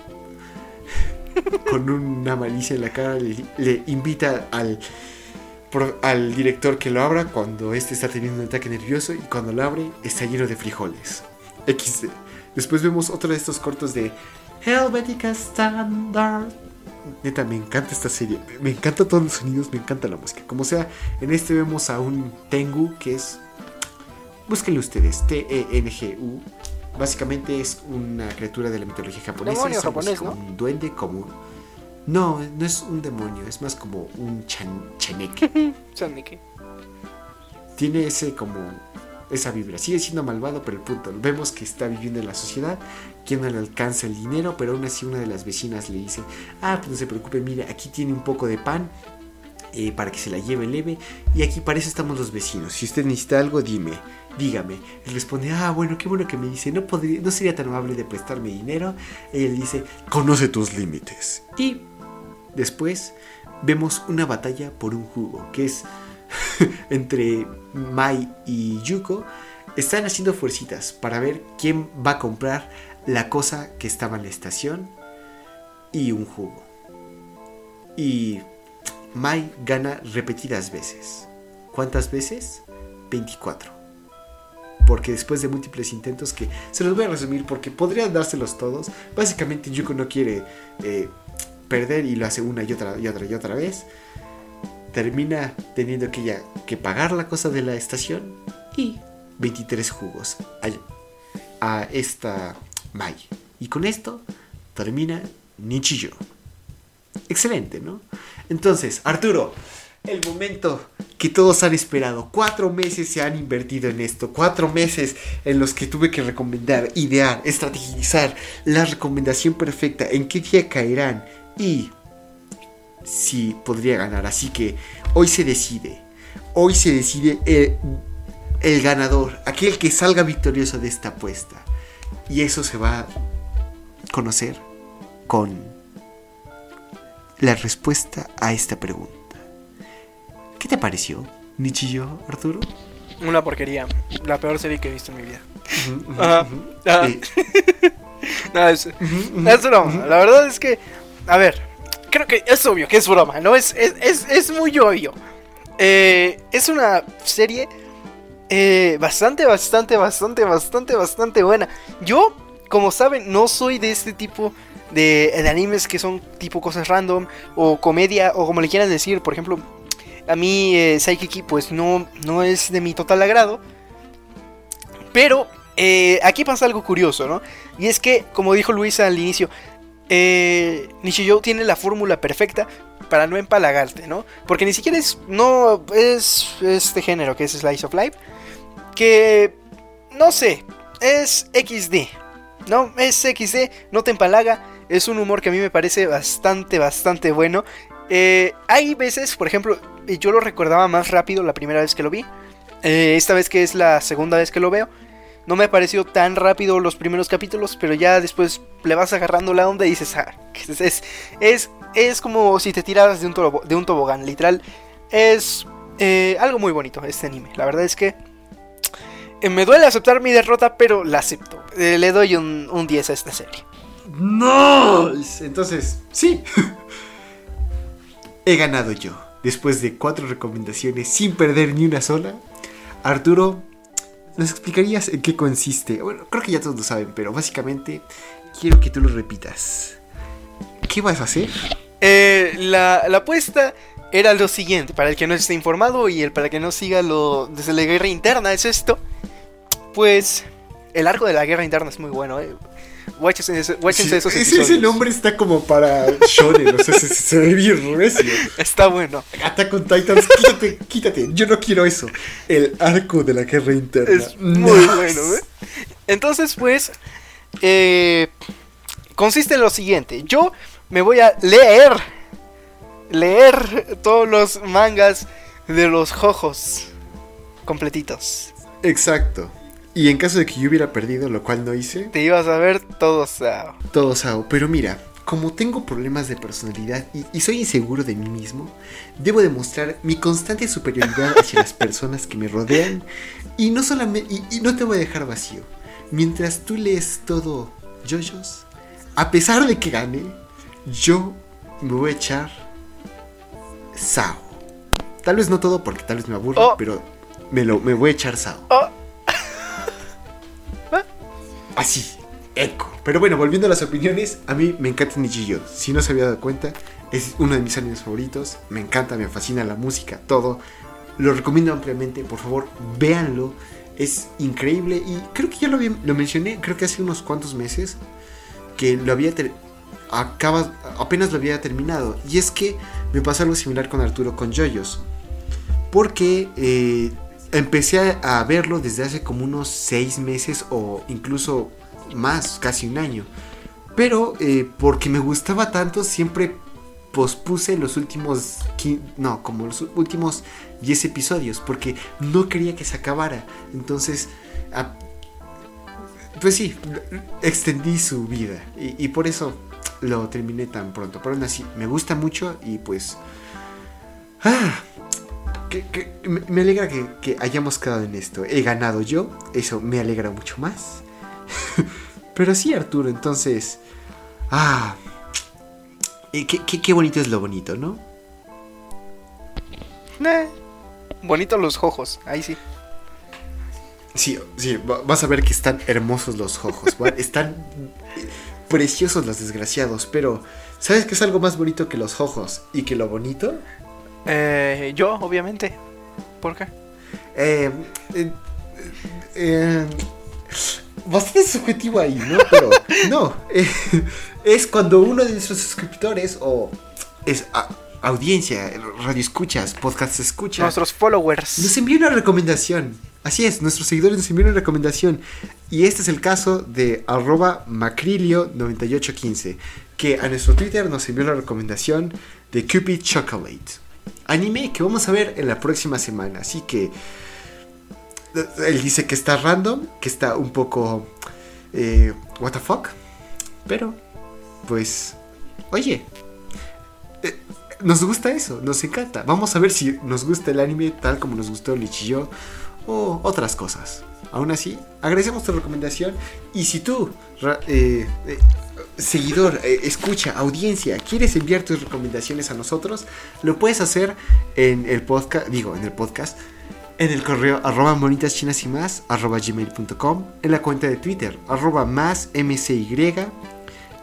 Con una malicia en la cara le, invita al, al director que lo abra cuando este está teniendo un ataque nervioso y cuando lo abre está lleno de frijoles. XD. Después vemos otro de estos cortos de Helvetica Standard. Neta, me encanta esta serie. Me encanta todos los sonidos, me encanta la música. Como sea, en este vemos a un Tengu que es. Búsquenlo ustedes, T-E-N-G-U. Básicamente es una criatura de la mitología japonesa. Demonio es japonés, ¿no? Un duende común. No, no es un demonio, es más como un chan chaneque. Sonic. Tiene ese como esa vibra. Sigue siendo malvado, pero el punto. Vemos que está viviendo en la sociedad, que no le alcanza el dinero, pero aún así una de las vecinas le dice, ah, pues no se preocupe, mire, aquí tiene un poco de pan. eh, para que se la lleve leve y aquí para eso estamos los vecinos. Si usted necesita algo dime dígame él responde ah bueno qué bueno que me dice no podría no sería tan amable de prestarme dinero y él dice conoce tus límites y después vemos una batalla por un jugo que es entre Mai y Yuko. Están haciendo fuercitas para ver quién va a comprar la cosa que estaba en la estación y un jugo. Y Mai gana repetidas veces. ¿Cuántas veces? 24. Porque después de múltiples intentos que se los voy a resumir porque podrían dárselos todos. Básicamente Yuko no quiere eh, perder y lo hace una y otra y otra y otra vez termina teniendo que ya que pagar la cosa de la estación y 23 jugos a, a esta Y con esto termina Nichijou. Excelente, ¿no? Entonces, Arturo, el momento que todos han esperado. Cuatro meses se han invertido en esto. Cuatro meses en los que tuve que recomendar, idear, estrategizar la recomendación perfecta, en qué día caerán y si podría ganar. Así que hoy se decide. Hoy se decide el, el ganador, aquel que salga victorioso de esta apuesta. Y eso se va a conocer con la respuesta a esta pregunta. ¿Qué te pareció, Nichillo, Arturo? Una porquería. La peor serie que he visto en mi vida. Ajá. Eh, No, es, es broma. La verdad es que, a ver, creo que es obvio que es broma, ¿no? Es, es, es, es muy obvio. Eh, es una serie eh, bastante, bastante, bastante, bastante, bastante buena. Yo, como saben, no soy de este tipo de, animes que son tipo cosas random o comedia o como le quieran decir. Por ejemplo, a mí eh, Saikiki pues no, no es de mi total agrado. Pero eh, aquí pasa algo curioso, ¿no? Y es que, como dijo Luisa al inicio, eh, Nishijou tiene la fórmula perfecta para no empalagarte, ¿no? Porque ni siquiera es, no, es este género que es Slice of Life, que, no sé, es XD, ¿no? Es XD, no te empalaga, es un humor que a mí me parece bastante, bastante bueno. Eh, hay veces, por ejemplo, yo lo recordaba más rápido la primera vez que lo vi, eh, esta vez que es la segunda vez que lo veo. No me ha parecido tan rápido los primeros capítulos, pero ya después le vas agarrando la onda y dices, ah, es, es, es, como si te tiraras de un, tobogán, literal. Es eh, algo muy bonito este anime. La verdad es que me duele aceptar mi derrota, pero la acepto. Eh, le doy un, un 10 a esta serie. ¡No! Entonces, sí. He ganado yo. Después de cuatro recomendaciones sin perder ni una sola. Arturo, ¿nos explicarías en qué consiste? Bueno, creo que ya todos lo saben, pero básicamente quiero que tú lo repitas. ¿Qué vas a hacer? Eh, la, la apuesta era lo siguiente, para el que no esté informado y el para que no siga lo desde la guerra interna es esto. Pues el arco de la guerra interna es muy bueno. eh. Guáchense Sí, esos ese, ese nombre está como para shonen, o sea, se, se ve bien recio. Está bueno. Attack on Titans, quítate, quítate, yo no quiero eso. El arco de la guerra interna. Es muy No. bueno, ¿eh? Entonces, pues, eh, consiste en lo siguiente. Yo me voy a leer, leer todos los mangas de los jojos completitos. Exacto. Y en caso de que yo hubiera perdido, lo cual no hice, Te ibas a ver todos. Sao. todo sao. Pero mira, como tengo problemas de personalidad y, y soy inseguro de mí mismo, debo demostrar mi constante superioridad hacia las personas que me rodean y no solamente y, y no te voy a dejar vacío. Mientras tú lees todo yoyos, a pesar de que gane, yo me voy a echar sao. Tal vez no todo porque tal vez me aburro, Oh. pero me lo me voy a echar sao. Oh. Así, eco. Pero bueno, volviendo a las opiniones, a mí me encanta Nichijou. Si no se había dado cuenta, es uno de mis animes favoritos. Me encanta, me fascina la música, todo. Lo recomiendo ampliamente, por favor, véanlo. Es increíble y creo que ya lo, mencioné, creo que hace unos cuantos meses, que lo había acaba, apenas lo había terminado. Y es que me pasó algo similar con Arturo con Joyos. Porque eh, empecé a, verlo desde hace como unos seis meses o incluso más, casi un año. Pero eh, porque me gustaba tanto, siempre pospuse los últimos, no, como los últimos 10 episodios, porque no quería que se acabara. Entonces, pues sí, extendí su vida y, y por eso lo terminé tan pronto. Pero aún así, me gusta mucho y pues... Ah, que- que- me, alegra que, que hayamos quedado en esto. He ganado yo, eso me alegra mucho más. Pero sí, Arturo, entonces... Ah, qué, qué- qué bonito es lo bonito, ¿no? Eh, bonito los jojos, ahí sí. Sí, sí, va- vas a ver que están hermosos los ojos, están preciosos los desgraciados, pero ¿sabes qué es algo más bonito que los ojos y que lo bonito? Eh, yo, obviamente. ¿Por qué? Eh, eh, eh, bastante subjetivo ahí, ¿no? Pero no, eh, es cuando uno de nuestros suscriptores o es a- audiencia, radio escuchas, podcast escuchas, Nuestros followers. nos envió una recomendación. Así es, nuestros seguidores nos enviaron una recomendación. Y este es el caso de arroba macrilio9815, que a nuestro Twitter nos envió la recomendación de Cupid Chocolate. Anime que vamos a ver en la próxima semana. Así que él dice que está random, que está un poco... Eh, what the fuck. Pero, pues, oye, eh, nos gusta eso, nos encanta. Vamos a ver si nos gusta el anime tal como nos gustó Lichillo o otras cosas. Aún así, agradecemos tu recomendación. Y si tú, eh, eh, seguidor, eh, escucha, audiencia, quieres enviar tus recomendaciones a nosotros, lo puedes hacer en el podcast, digo, en el podcast, en el correo arroba monitas chinas y más arroba gmail.com, en la cuenta de Twitter arroba más mcy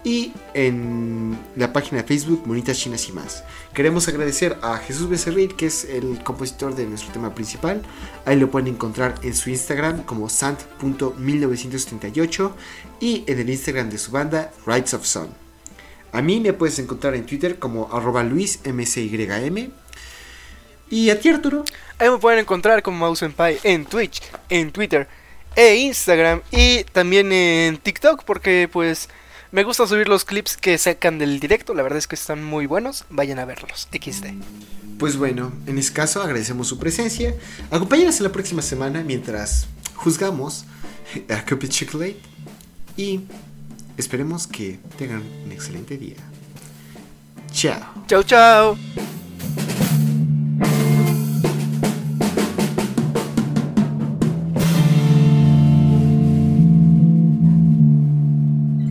y en la página de Facebook Monitas Chinas y más. Queremos agradecer a Jesús Becerril, que es el compositor de nuestro tema principal. Ahí lo pueden encontrar en su Instagram como sant.1978 y en el Instagram de su banda Rights of Sun. A mí me puedes encontrar en Twitter como arroba luismcym. Y a ti Arturo. Ahí me pueden encontrar como Mouse Pie en Twitch, en Twitter e Instagram y también en TikTok porque pues me gusta subir los clips que sacan del directo, la verdad es que están muy buenos, vayan a verlos. XD. Pues bueno, en ese caso agradecemos su presencia. Acompáñanos en la próxima semana mientras juzgamos a Cupid Chocolate y esperemos que tengan un excelente día. Chao. Chau chau.